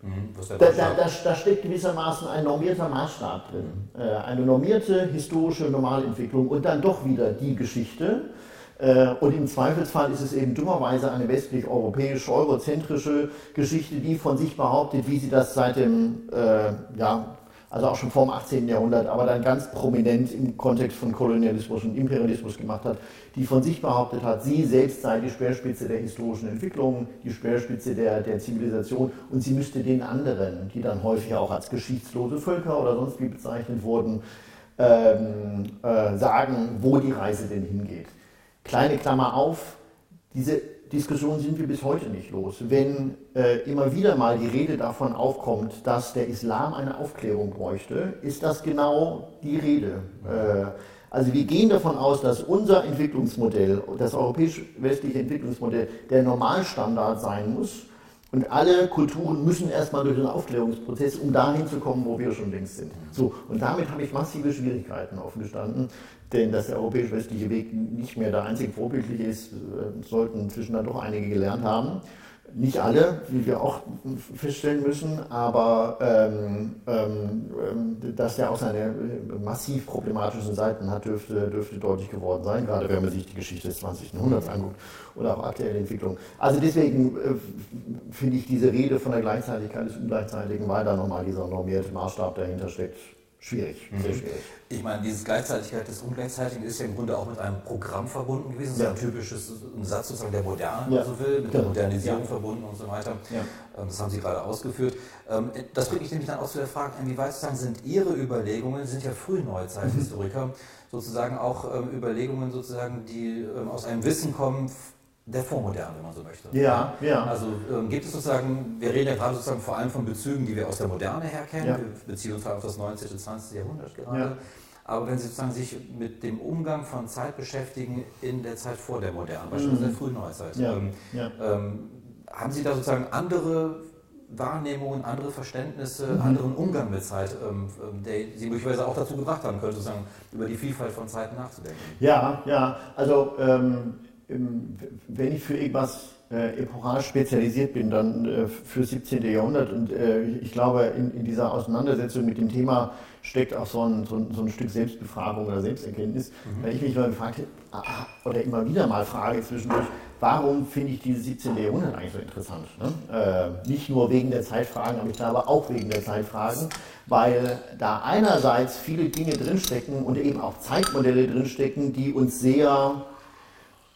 mhm, da, da, da, da, steckt gewissermaßen ein normierter Maßstab drin, äh, eine normierte historische Normalentwicklung und dann doch wieder die Geschichte, und im Zweifelsfall ist es eben dummerweise eine westlich-europäische, eurozentrische Geschichte, die von sich behauptet, wie sie das seit dem, äh, ja, also auch schon vor dem 18. Jahrhundert, aber dann ganz prominent im Kontext von Kolonialismus und Imperialismus gemacht hat, die von sich behauptet hat, sie selbst sei die Speerspitze der historischen Entwicklung, die Speerspitze der, der Zivilisation und sie müsste den anderen, die dann häufig auch als geschichtslose Völker oder sonst wie bezeichnet wurden, ähm, äh, sagen, wo die Reise denn hingeht. Kleine Klammer auf, diese Diskussion sind wir bis heute nicht los. Wenn äh, immer wieder mal die Rede davon aufkommt, dass der Islam eine Aufklärung bräuchte, ist das genau die Rede. Äh, also wir gehen davon aus, dass unser Entwicklungsmodell, das europäisch-westliche Entwicklungsmodell, der Normalstandard sein muss Und alle Kulturen müssen erstmal durch den Aufklärungsprozess, um dahin zu kommen, wo wir schon längst sind. So, und damit habe ich massive Schwierigkeiten aufgestanden, denn dass der europäisch-westliche Weg nicht mehr der einzig vorbildliche ist, äh, sollten inzwischen dann doch einige gelernt haben. Nicht alle, wie wir auch feststellen müssen, aber ähm, ähm, dass er auch seine äh, massiv problematischen Seiten hat, dürfte, dürfte deutlich geworden sein, gerade wenn man sich die Geschichte des 20. Jahrhunderts anguckt oder auch aktuelle Entwicklungen. Also deswegen äh, finde ich diese Rede von der Gleichzeitigkeit des Ungleichzeitigen, weil da nochmal dieser normierte Maßstab dahinter steckt, Schwierig, sehr mhm. schwierig. Ich meine, diese Gleichzeitigkeit des Ungleichzeitigen ist ja im Grunde auch mit einem Programm verbunden gewesen, ja. so ein typisches ein Satz sozusagen der Moderne, wenn ja. man so will, mit der genau. Modernisierung ja. verbunden und so weiter. Ja. Ähm, das haben Sie gerade ausgeführt. Ähm, das bringt mich nämlich dann auch zu der Frage, inwieweit sozusagen sind Ihre Überlegungen, Sie sind ja Frühneuzeithistoriker, mhm. sozusagen auch ähm, Überlegungen sozusagen, die aus einem Wissen kommen, der Vormoderne, wenn man so möchte. Ja, ja. Also ähm, gibt es sozusagen, wir reden ja gerade sozusagen vor allem von Bezügen, die wir aus der Moderne her kennen, ja. wir beziehen uns auf das 19. und 20. Jahrhundert gerade. Ja. Aber wenn Sie sozusagen sich mit dem Umgang von Zeit beschäftigen in der Zeit vor der Moderne, beispielsweise mhm. der frühen Neuzeit, ja. Ähm, ja. Ähm, haben Sie da sozusagen andere Wahrnehmungen, andere Verständnisse, mhm. anderen Umgang mit Zeit, ähm, ähm der Sie möglicherweise auch dazu gebracht haben können, sozusagen über die Vielfalt von Zeiten nachzudenken? Ja, ja, also ähm, wenn ich für irgendwas äh, epochal spezialisiert bin, dann äh, für 17. Jahrhundert. Und äh, ich glaube, in, in, dieser Auseinandersetzung mit dem Thema steckt auch so ein, so ein, so ein Stück Selbstbefragung oder Selbsterkenntnis, mhm. weil ich mich mal gefragt habe, ah, oder immer wieder mal frage zwischendurch, warum finde ich dieses 17. Jahrhundert eigentlich so interessant? Ne? Äh, nicht nur wegen der Zeitfragen, aber ich glaube auch wegen der Zeitfragen, weil da einerseits viele Dinge drinstecken und eben auch Zeitmodelle drinstecken, die uns sehr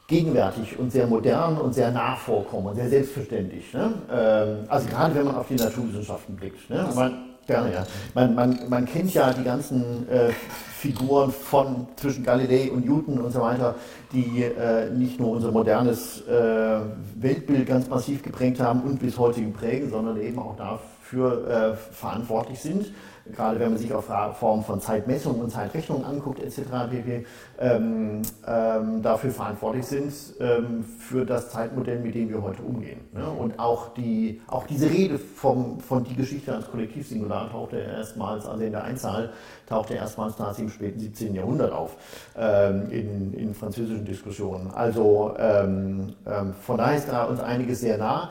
gegenwärtig und sehr modern und sehr nah vorkommen und sehr selbstverständlich. Ne? Ähm, also gerade wenn man auf die Naturwissenschaften blickt. Ne? Man, gerne, ja. Man, man, man kennt ja die ganzen äh, Figuren von zwischen Galilei und Newton und so weiter, die äh, nicht nur unser modernes äh, Weltbild ganz massiv geprägt haben und bis heute prägen, sondern eben auch dafür äh, verantwortlich sind gerade wenn man sich auf Formen von Zeitmessung und Zeitrechnung anguckt etc., pp., ähm, ähm, dafür verantwortlich sind ähm, für das Zeitmodell, mit dem wir heute umgehen. Ne? Und auch, die, auch diese Rede vom, von die Geschichte als Kollektivsingular tauchte erstmals, also in der Einzahl, tauchte erstmals nahezu im späten 17. Jahrhundert auf, ähm, in, in französischen Diskussionen. Also ähm, ähm, von daher ist da uns einiges sehr nah.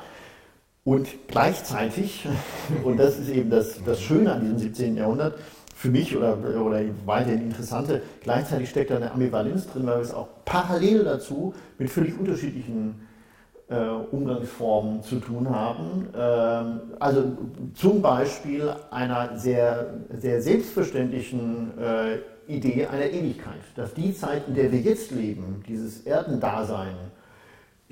Und gleichzeitig, (laughs) und das ist eben das, das Schöne an diesem 17. Jahrhundert, für mich oder, oder weiterhin interessante, gleichzeitig steckt da eine Ambivalenz drin, weil es auch parallel dazu mit völlig unterschiedlichen Umgangsformen zu tun haben. Ähm, also zum Beispiel einer sehr, sehr selbstverständlichen äh, Idee einer Ewigkeit, dass die Zeit, in der wir jetzt leben, dieses Erdendasein,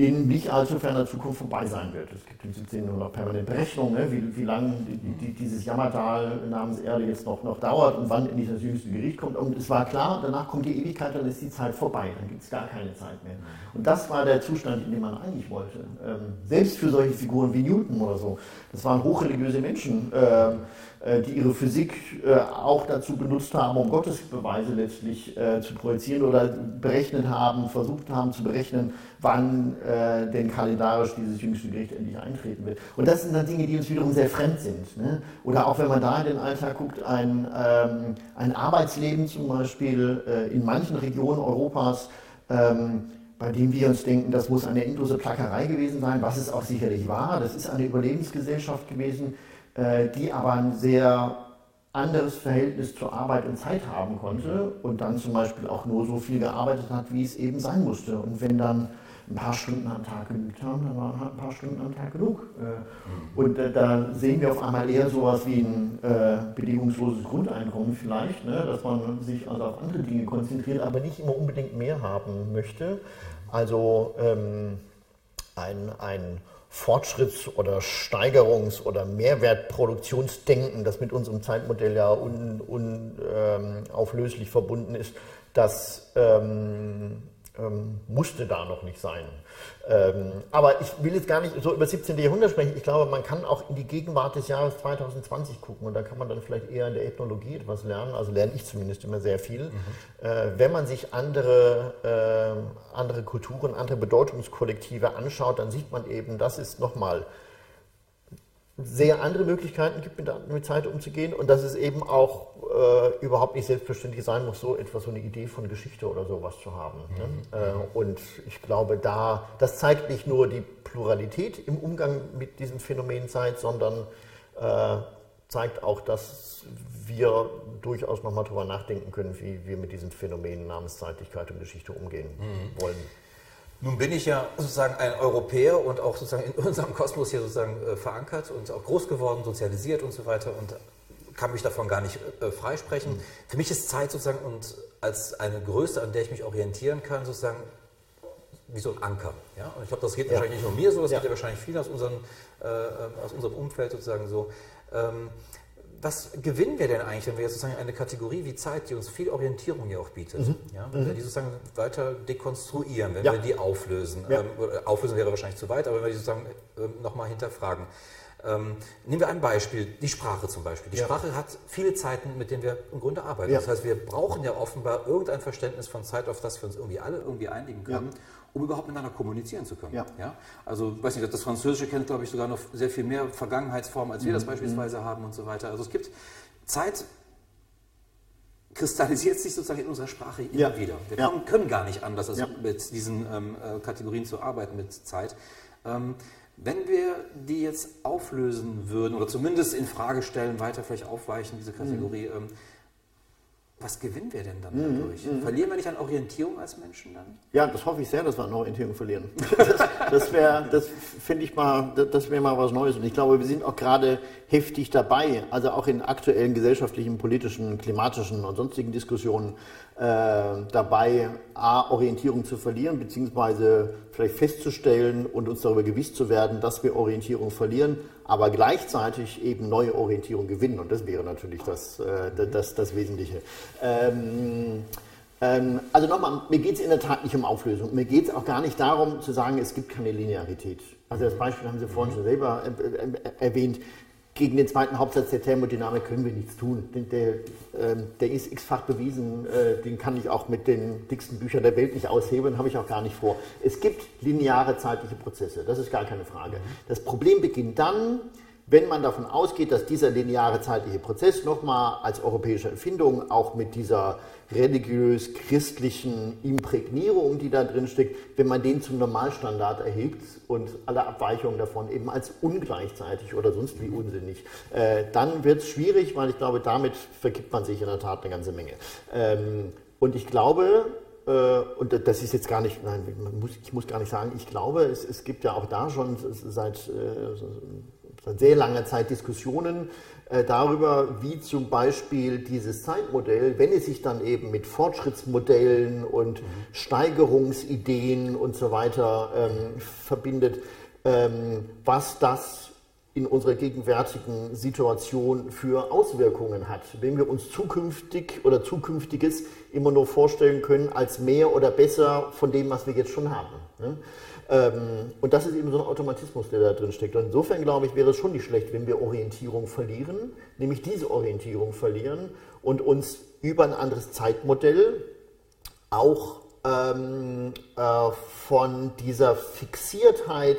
in nicht allzu ferner Zukunft vorbei sein wird. Es gibt Sizilien nur noch permanente Berechnungen, ne, wie, wie lange die, die, dieses Jammertal namens Erde jetzt noch, noch dauert und wann endlich das jüngste Gericht kommt. Und es war klar, danach kommt die Ewigkeit, dann ist die Zeit vorbei, dann gibt es gar keine Zeit mehr. Und das war der Zustand, in dem man eigentlich wollte. Ähm, selbst für solche Figuren wie Newton oder so. Das waren hochreligiöse Menschen. Ähm, äh, die ihre Physik äh, auch dazu benutzt haben, um Gottesbeweise letztlich äh, zu projizieren oder berechnet haben, versucht haben zu berechnen, wann denn kalendarisch dieses jüngste Gericht endlich eintreten wird. Und das sind dann Dinge, die uns wiederum sehr fremd sind. Ne? Oder auch wenn man da in den Alltag guckt, ein, ähm, ein Arbeitsleben zum Beispiel in manchen Regionen Europas, ähm, bei dem wir uns denken, das muss eine endlose Plackerei gewesen sein, was es auch sicherlich war. Das ist eine Überlebensgesellschaft gewesen, äh, die aber ein sehr anderes Verhältnis zur Arbeit und Zeit haben konnte und dann zum Beispiel auch nur so viel gearbeitet hat, wie es eben sein musste. Und wenn dann ein paar Stunden am Tag genügt haben, dann waren halt ein paar Stunden am Tag genug. Äh, und äh, da sehen wir auf einmal eher sowas wie ein äh, bedingungsloses Grundeinkommen vielleicht, ne? dass man sich also auf andere Dinge konzentriert, aber nicht immer unbedingt mehr haben möchte. Also ähm, ein, ein Fortschritts- oder Steigerungs- oder Mehrwertproduktionsdenken, das mit unserem Zeitmodell ja unauflöslich un, ähm, verbunden ist, das ähm, ähm, musste da noch nicht sein. Ähm, aber ich will jetzt gar nicht so über 17. Jahrhundert sprechen. Ich glaube, man kann auch in die Gegenwart des Jahres 2020 gucken und da kann man dann vielleicht eher in der Ethnologie etwas lernen. Also lerne ich zumindest immer sehr viel. Mhm. Äh, wenn man sich andere, äh, andere Kulturen, andere Bedeutungskollektive anschaut, dann sieht man eben, das ist nochmal sehr andere Möglichkeiten gibt, mit, mit Zeit umzugehen und dass es eben auch äh, überhaupt nicht selbstverständlich sein muss, so etwas, so eine Idee von Geschichte oder sowas zu haben. Ne? Mhm. Ne? Äh, und ich glaube, da, das zeigt nicht nur die Pluralität im Umgang mit diesem Phänomen Zeit, sondern äh, zeigt auch, dass wir durchaus nochmal darüber nachdenken können, wie wir mit diesen Phänomenen namens Zeitlichkeit und Geschichte umgehen mhm. wollen. Nun bin ich ja sozusagen ein Europäer und auch sozusagen in (laughs) unserem Kosmos hier sozusagen äh, verankert und auch groß geworden, sozialisiert und so weiter und kann mich davon gar nicht äh, freisprechen. Mhm. Für mich ist Zeit sozusagen und als eine Größe, an der ich mich orientieren kann, sozusagen wie so ein Anker. Ja? Und ich glaube, das geht ja. wahrscheinlich nicht nur mir so, das ja. geht ja wahrscheinlich vielen aus, unseren, äh, aus unserem Umfeld sozusagen so. Ähm, was gewinnen wir denn eigentlich, wenn wir jetzt sozusagen eine Kategorie wie Zeit, die uns viel Orientierung hier auch bietet, mhm. ja, wenn mhm. wir die sozusagen weiter dekonstruieren, wenn ja. wir die auflösen, ja. ähm, auflösen wäre wahrscheinlich zu weit, aber wenn wir die sozusagen ähm, nochmal hinterfragen. Ähm, nehmen wir ein Beispiel, die Sprache zum Beispiel. Die ja. Sprache hat viele Zeiten, mit denen wir im Grunde arbeiten. Das heißt, wir brauchen ja offenbar irgendein Verständnis von Zeit, auf das wir uns irgendwie alle irgendwie einigen können um überhaupt miteinander kommunizieren zu können. Ja. Ja? Also, weiß nicht, das Französische kennt, glaube ich, sogar noch sehr viel mehr Vergangenheitsformen, als wir mhm. das beispielsweise mhm. haben und so weiter. Also es gibt Zeit, kristallisiert sich sozusagen in unserer Sprache immer ja. wieder. Wir ja. können, gar nicht anders, als mit diesen ähm, äh, Kategorien zu arbeiten, mit Zeit. Ähm, wenn wir die jetzt auflösen würden oder zumindest in Frage stellen, weiter vielleicht aufweichen, diese Kategorie, mhm. ähm, was gewinnen wir denn dann dadurch? Mhm. Verlieren wir nicht an Orientierung als Menschen dann? Ja, das hoffe ich sehr, dass wir an Orientierung verlieren. (laughs) das, das wäre, das finde ich mal, das wäre mal was Neues. Und ich glaube, wir sind auch gerade heftig dabei, also auch in aktuellen gesellschaftlichen, politischen, klimatischen und sonstigen Diskussionen dabei, A, Orientierung zu verlieren, beziehungsweise vielleicht festzustellen und uns darüber gewiss zu werden, dass wir Orientierung verlieren, aber gleichzeitig eben neue Orientierung gewinnen. Und das wäre natürlich das, äh, das, das Wesentliche. Ähm, ähm, also nochmal, mir geht es in der Tat nicht um Auflösung. Mir geht es auch gar nicht darum zu sagen, es gibt keine Linearität. Also das Beispiel haben Sie vorhin schon selber äh, äh, erwähnt gegen den zweiten Hauptsatz der Thermodynamik können wir nichts tun. Der, ähm, der ist x-fach bewiesen, äh, den kann ich auch mit den dicksten Büchern der Welt nicht aushebeln, habe ich auch gar nicht vor. Es gibt lineare zeitliche Prozesse, das ist gar keine Frage. Das Problem beginnt dann, wenn man davon ausgeht, dass dieser lineare zeitliche Prozess nochmal als europäische Erfindung auch mit dieser religiös-christlichen Imprägnierung, die da drin steckt, wenn man den zum Normalstandard erhebt und alle Abweichungen davon eben als ungleichzeitig oder sonst wie unsinnig, äh, dann wird es schwierig, weil ich glaube, damit vergibt man sich in der Tat eine ganze Menge. Ähm, und ich glaube, äh, und das ist jetzt gar nicht, nein, ich muss gar nicht sagen, ich glaube, es, es gibt ja auch da schon seit äh, seit sehr langer Zeit Diskussionen äh, darüber, wie zum Beispiel dieses Zeitmodell, wenn es sich dann eben mit Fortschrittsmodellen und mhm. Steigerungsideen und so weiter ähm, verbindet, ähm, was das in unserer gegenwärtigen Situation für Auswirkungen hat. Wenn wir uns zukünftig oder zukünftiges immer nur vorstellen können als mehr oder besser von dem, was wir jetzt schon haben. Ne? Ähm, und das ist eben so ein Automatismus, der da drin steckt. Und insofern glaube ich, wäre es schon nicht schlecht, wenn wir Orientierung verlieren, nämlich diese Orientierung verlieren und uns über ein anderes Zeitmodell auch ähm, äh, von dieser Fixiertheit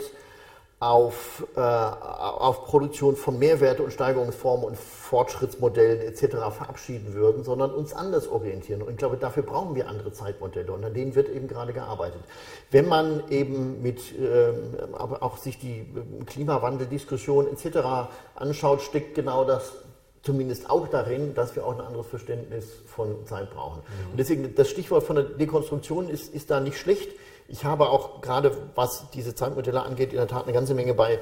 auf, äh, auf Produktion von Mehrwerte und Steigerungsformen und Fortschrittsmodellen etc. verabschieden würden, sondern uns anders orientieren. Und ich glaube, dafür brauchen wir andere Zeitmodelle und an denen wird eben gerade gearbeitet. Wenn man eben mit, äh, aber auch sich die ähm, Klimawandeldiskussion etc. anschaut, steckt genau das zumindest auch darin, dass wir auch ein anderes Verständnis von Zeit brauchen. Mhm. Und deswegen das Stichwort von der Dekonstruktion ist, ist da nicht schlecht. Ich habe auch gerade, was diese Zeitmodelle angeht, in der Tat eine ganze Menge bei,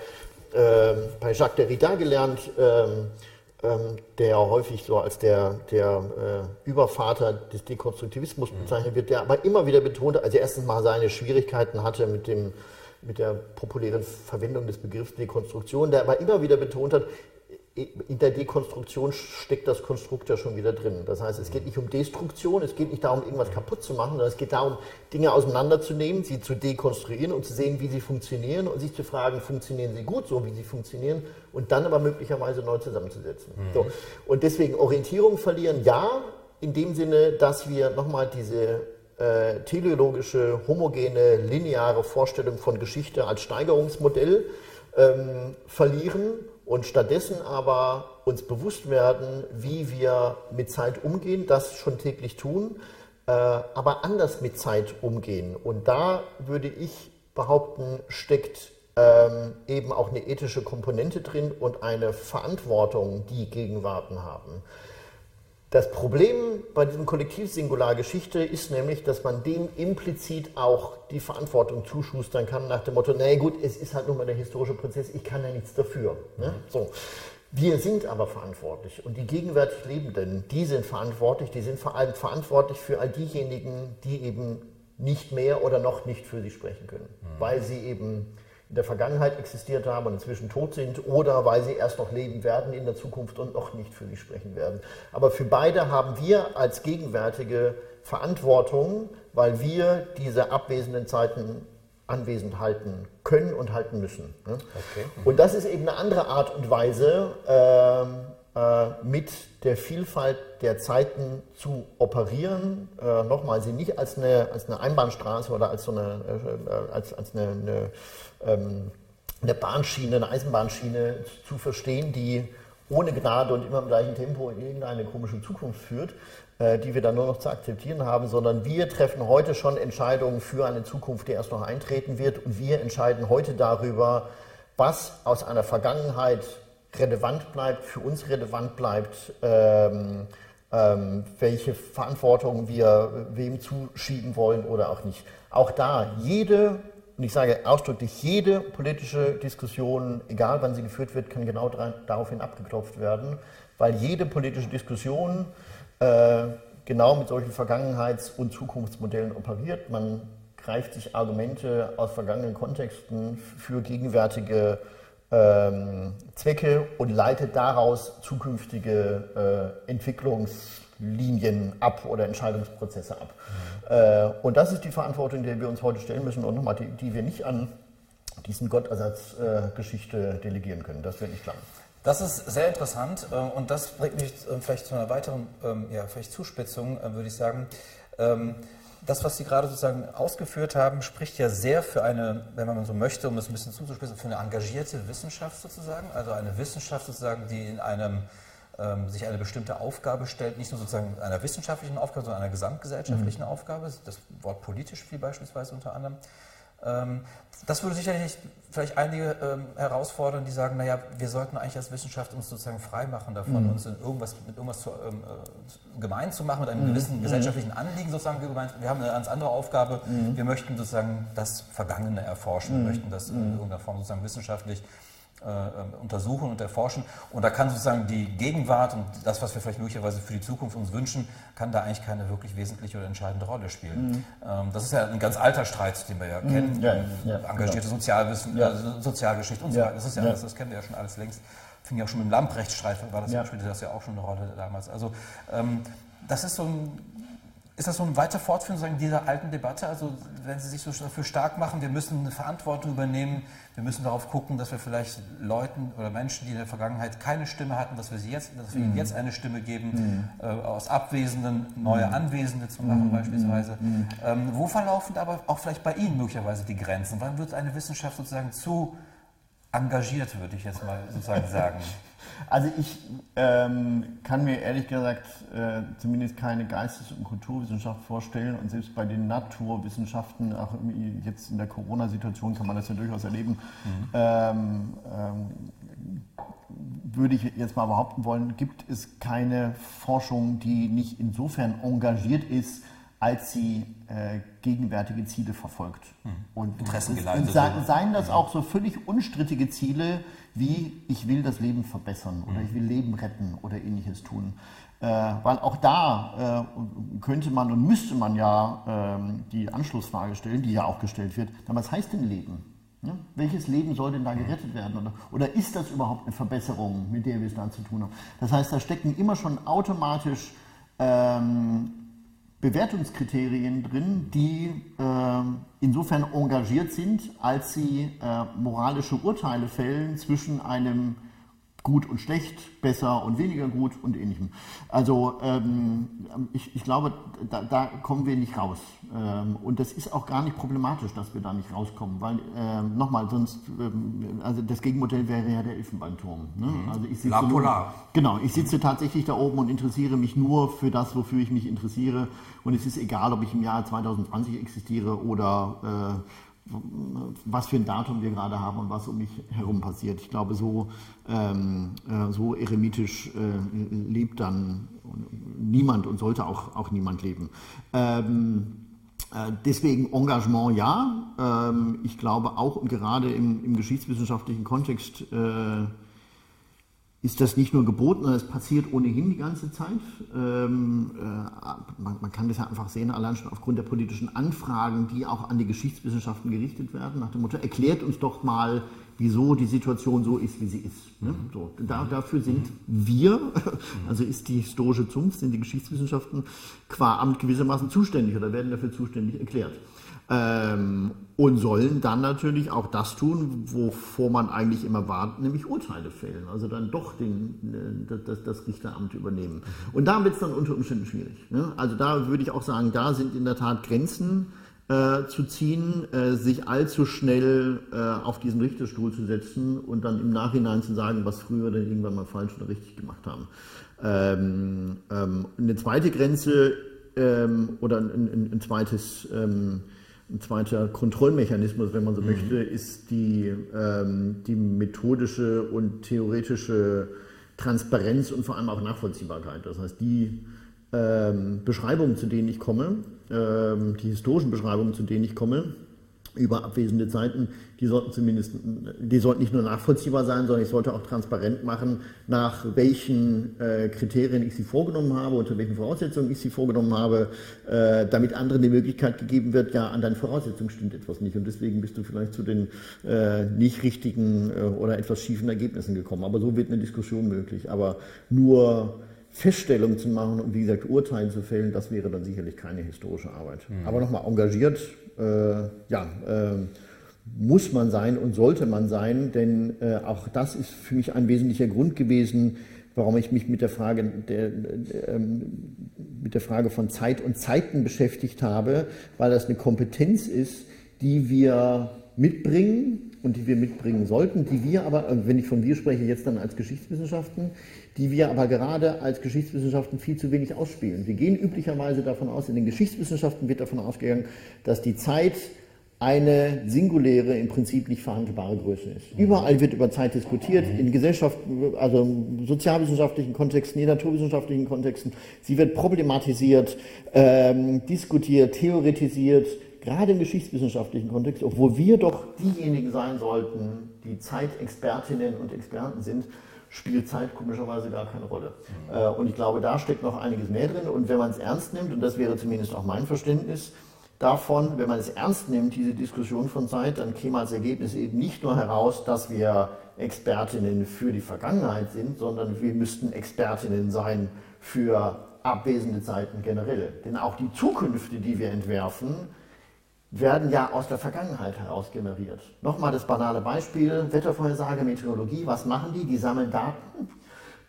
äh, bei Jacques Derrida gelernt, ähm, ähm, der häufig so als der, der äh, Übervater des Dekonstruktivismus mhm. bezeichnet wird, der aber immer wieder betont, also erstens mal seine Schwierigkeiten hatte mit dem mit der populären Verwendung des Begriffs Dekonstruktion, der aber immer wieder betont hat, in der Dekonstruktion steckt das Konstrukt ja schon wieder drin. Das heißt, es geht nicht um Destruktion, es geht nicht darum, irgendwas kaputt zu machen, sondern es geht darum, Dinge auseinanderzunehmen, sie zu dekonstruieren und zu sehen, wie sie funktionieren und sich zu fragen, funktionieren sie gut, so wie sie funktionieren und dann aber möglicherweise neu zusammenzusetzen. Mhm. So. Und deswegen Orientierung verlieren, ja, in dem Sinne, dass wir nochmal diese äh, teleologische, homogene, lineare Vorstellung von Geschichte als Steigerungsmodell ähm, verlieren und stattdessen aber uns bewusst werden, wie wir mit Zeit umgehen, das schon täglich tun, äh, aber anders mit Zeit umgehen. Und da würde ich behaupten, steckt ähm, eben auch eine ethische Komponente drin und eine Verantwortung, die Gegenwarten haben. Das Problem bei diesem Kollektivsingular-Geschichte ist nämlich, dass man dem implizit auch die Verantwortung zuschustern kann, nach dem Motto, na gut, es ist halt nun mal der historische Prozess, ich kann ja nichts dafür. Ne? Mhm. So. Wir sind aber verantwortlich und die gegenwärtig Lebenden, die sind verantwortlich, die sind vor allem verantwortlich für all diejenigen, die eben nicht mehr oder noch nicht für sie sprechen können, mhm. weil sie eben in der Vergangenheit existiert haben und inzwischen tot sind oder weil sie erst noch leben werden in der Zukunft und noch nicht für sie sprechen werden. Aber für beide haben wir als Gegenwärtige Verantwortung, weil wir diese abwesenden Zeiten anwesend halten können und halten müssen. Ne? Okay. Und das ist eben eine andere Art und Weise, ähm, äh, mit der Vielfalt der Zeiten zu operieren. Äh, nochmal, sie nicht als eine, als eine Einbahnstraße oder als, so eine, äh, als, als eine, eine ähm, eine Bahnschiene, eine Eisenbahnschiene zu verstehen, die ohne Gnade und immer im gleichen Tempo in irgendeine komische Zukunft führt, äh, die wir dann nur noch zu akzeptieren haben, sondern wir treffen heute schon Entscheidungen für eine Zukunft, die erst noch eintreten wird und wir entscheiden heute darüber, was aus einer Vergangenheit relevant bleibt, für uns relevant bleibt, ähm, ähm, welche Verantwortung wir wem zuschieben wollen oder auch nicht. Auch da, jede und ich sage ausdrücklich, jede politische Diskussion, egal wann sie geführt wird, kann genau daraufhin abgeklopft werden, weil jede politische Diskussion äh, genau mit solchen Vergangenheits- und Zukunftsmodellen operiert. Man greift sich Argumente aus vergangenen Kontexten für gegenwärtige ähm, Zwecke und leitet daraus zukünftige äh, Entwicklungslinien ab oder Entscheidungsprozesse ab. Mhm. Äh, und das ist die Verantwortung, der wir uns heute stellen müssen und nochmal, die, die wir nicht an diesen Gottersatzgeschichte äh, delegieren können. Das wird nicht klar. Das ist sehr interessant äh, und das bringt mich äh, vielleicht zu einer weiteren ähm, ja, vielleicht Zuspitzung, würde ich sagen. Ähm, das, was Sie gerade sozusagen ausgeführt haben, spricht ja sehr für eine, wenn man so möchte, um das ein bisschen zuzuspitzen, für eine engagierte Wissenschaft sozusagen. Also eine Wissenschaft sozusagen, die in einem ähm, sich eine bestimmte Aufgabe stellt, nicht nur sozusagen einer wissenschaftlichen Aufgabe, sondern einer gesamtgesellschaftlichen mhm. Aufgabe. Das Wort politisch viel beispielsweise unter anderem. Ähm, das würde sicherlich vielleicht einige ähm, herausfordern, die sagen, naja, wir sollten eigentlich als Wissenschaft uns sozusagen freimachen davon, mhm. uns irgendwas, mit irgendwas zu, ähm, äh, gemein zu machen, mit einem mhm. gewissen mhm. gesellschaftlichen Anliegen sozusagen gemeint. Wir haben eine ganz andere Aufgabe. Mhm. Wir möchten sozusagen das Vergangene erforschen, wir mhm. möchten das in mhm. irgendeiner Form sozusagen wissenschaftlich äh, ähm, untersuchen und erforschen. Und da kann sozusagen die Gegenwart und das, was wir vielleicht möglicherweise für die Zukunft uns wünschen, kann da eigentlich keine wirklich wesentliche oder entscheidende Rolle spielen. Mhm. Ähm, das ist ja ein ganz alter Streit, den wir ja mhm. kennen. Ja, ja, engagierte genau. Sozialwissen, ja. äh, Sozialgeschichte und so weiter. Das ist ja, Alles, das kennen wir ja schon alles längst. Fing ja auch schon mit dem Lamprechtstreit, war das ja. spielte das ja auch schon eine Rolle damals. Also ähm, das ist so ein ist das so ein weiter Fortführen dieser alten Debatte? Also wenn Sie sich so dafür stark machen, wir müssen eine Verantwortung übernehmen, wir müssen darauf gucken, dass wir vielleicht Leuten oder Menschen, die in der Vergangenheit keine Stimme hatten, dass wir, sie jetzt, dass wir ihnen mhm. jetzt eine Stimme geben, mhm. äh, aus Abwesenden neue mhm. Anwesende zu machen beispielsweise. Ähm, wo verlaufen aber auch vielleicht bei Ihnen möglicherweise die Grenzen? Wann wird eine Wissenschaft sozusagen zu engagiert, würde ich jetzt mal sozusagen sagen? (laughs) Also ich ähm, kann mir ehrlich gesagt äh, zumindest keine Geistes- und Kulturwissenschaft vorstellen und selbst bei den Naturwissenschaften, auch jetzt in der Corona-Situation kann man das ja durchaus erleben, mhm. ähm, ähm, würde ich jetzt mal behaupten wollen, gibt es keine Forschung, die nicht insofern engagiert ist, als sie äh, gegenwärtige Ziele verfolgt. Mhm. Und Interessengeleitet. Seien, seien das auch so völlig unstrittige Ziele, wie ich will das Leben verbessern oder ich will Leben retten oder ähnliches tun. Äh, weil auch da äh, könnte man und müsste man ja ähm, die Anschlussfrage stellen, die ja auch gestellt wird, dann was heißt denn Leben? Ja? Welches Leben soll denn da gerettet werden? Oder, oder ist das überhaupt eine Verbesserung, mit der wir es da zu tun haben? Das heißt, da stecken immer schon automatisch ähm, Bewertungskriterien drin, die äh, insofern engagiert sind, als sie äh, moralische Urteile fällen zwischen einem gut und schlecht, besser und weniger gut und ähnlichem. Also ähm, ich, ich, glaube, da, da, kommen wir nicht raus. Ähm, und das ist auch gar nicht problematisch, dass wir da nicht rauskommen, weil ähm, nochmal, sonst, ähm, also das Gegenmodell wäre ja der Elfenbeinturm. Ne? Mhm. Also ich La Polar. Genau, ich sitze tatsächlich da oben und interessiere mich nur für das, wofür ich mich interessiere. Und es ist egal, ob ich im Jahr 2020 existiere oder äh, was für ein Datum wir gerade haben und was um mich herum passiert. Ich glaube, so, ähm, äh, so eremitisch äh, lebt dann niemand und sollte auch, auch niemand leben. Ähm, äh, deswegen Engagement ja. Ähm, ich glaube auch und gerade im, im geschichtswissenschaftlichen Kontext äh, ist das nicht nur geboten, sondern es passiert ohnehin die ganze Zeit. Ähm, äh, man, man, kann das ja einfach sehen, allein schon aufgrund der politischen Anfragen, die auch an die Geschichtswissenschaften gerichtet werden, nach dem Motto, erklärt uns doch mal, wieso die Situation so ist, wie sie ist. Ne? Mhm. So, da, dafür sind wir, (laughs) also ist die historische Zunft, sind die Geschichtswissenschaften qua Amt gewissermaßen zuständig oder werden dafür zuständig erklärt. Ähm, und sollen dann natürlich auch das tun, wovor man eigentlich immer wartet, nämlich Urteile fällen. Also dann doch den, äh, das, das Richteramt übernehmen. Und da wird es dann unter Umständen schwierig. Ne? Also da würde ich auch sagen, da sind in der Tat Grenzen äh, zu ziehen, äh, sich allzu schnell äh, auf diesen Richterstuhl zu setzen und dann im Nachhinein zu sagen, was früher dann irgendwann mal falsch oder richtig gemacht haben. Ähm, ähm, eine zweite Grenze ähm, oder ein, ein, ein zweites ähm, ein zweiter Kontrollmechanismus, wenn man so mhm. möchte, ist die, ähm, die methodische und theoretische Transparenz und vor allem auch Nachvollziehbarkeit. Das heißt, die ähm, Beschreibungen, zu denen ich komme, ähm, die historischen Beschreibungen, zu denen ich komme, über abwesende Zeiten, die sollten zumindest, die sollten nicht nur nachvollziehbar sein, sondern ich sollte auch transparent machen, nach welchen äh, Kriterien ich sie vorgenommen habe, unter welchen Voraussetzungen ich sie vorgenommen habe, äh, damit anderen die Möglichkeit gegeben wird, ja, an deinen Voraussetzungen stimmt etwas nicht und deswegen bist du vielleicht zu den äh, nicht richtigen äh, oder etwas schiefen Ergebnissen gekommen. Aber so wird eine Diskussion möglich. Aber nur Feststellungen zu machen und wie gesagt Urteile zu fällen, das wäre dann sicherlich keine historische Arbeit. Mhm. Aber nochmal engagiert, äh, ja, äh, muss man sein und sollte man sein, denn äh, auch das ist für mich ein wesentlicher Grund gewesen, warum ich mich mit der Frage, der, ähm, mit der Frage von Zeit und Zeiten beschäftigt habe, weil das eine Kompetenz ist, die wir mitbringen und die wir mitbringen sollten, die wir aber, wenn ich von wir spreche, jetzt dann als Geschichtswissenschaften, die wir aber gerade als Geschichtswissenschaften viel zu wenig ausspielen. Wir gehen üblicherweise davon aus, in den Geschichtswissenschaften wird davon ausgegangen, dass die Zeit eine singuläre, im Prinzip nicht verhandelbare Größe ist. Überall wird über Zeit diskutiert, in Gesellschaften, also sozialwissenschaftlichen Kontexten, in naturwissenschaftlichen Kontexten. Sie wird problematisiert, ähm, diskutiert, theoretisiert, gerade im geschichtswissenschaftlichen Kontext, obwohl wir doch diejenigen sein sollten, die Zeitexpertinnen und Experten sind, spielt Zeit komischerweise gar keine Rolle. Mhm. Und ich glaube, da steckt noch einiges mehr drin. Und wenn man es ernst nimmt, und das wäre zumindest auch mein Verständnis davon, wenn man es ernst nimmt, diese Diskussion von Zeit, dann käme als Ergebnis eben nicht nur heraus, dass wir Expertinnen für die Vergangenheit sind, sondern wir müssten Expertinnen sein für abwesende Zeiten generell. Denn auch die Zukünfte, die wir entwerfen, werden ja aus der Vergangenheit heraus generiert. Nochmal das banale Beispiel, Wettervorhersage, Meteorologie, was machen die? Die sammeln Daten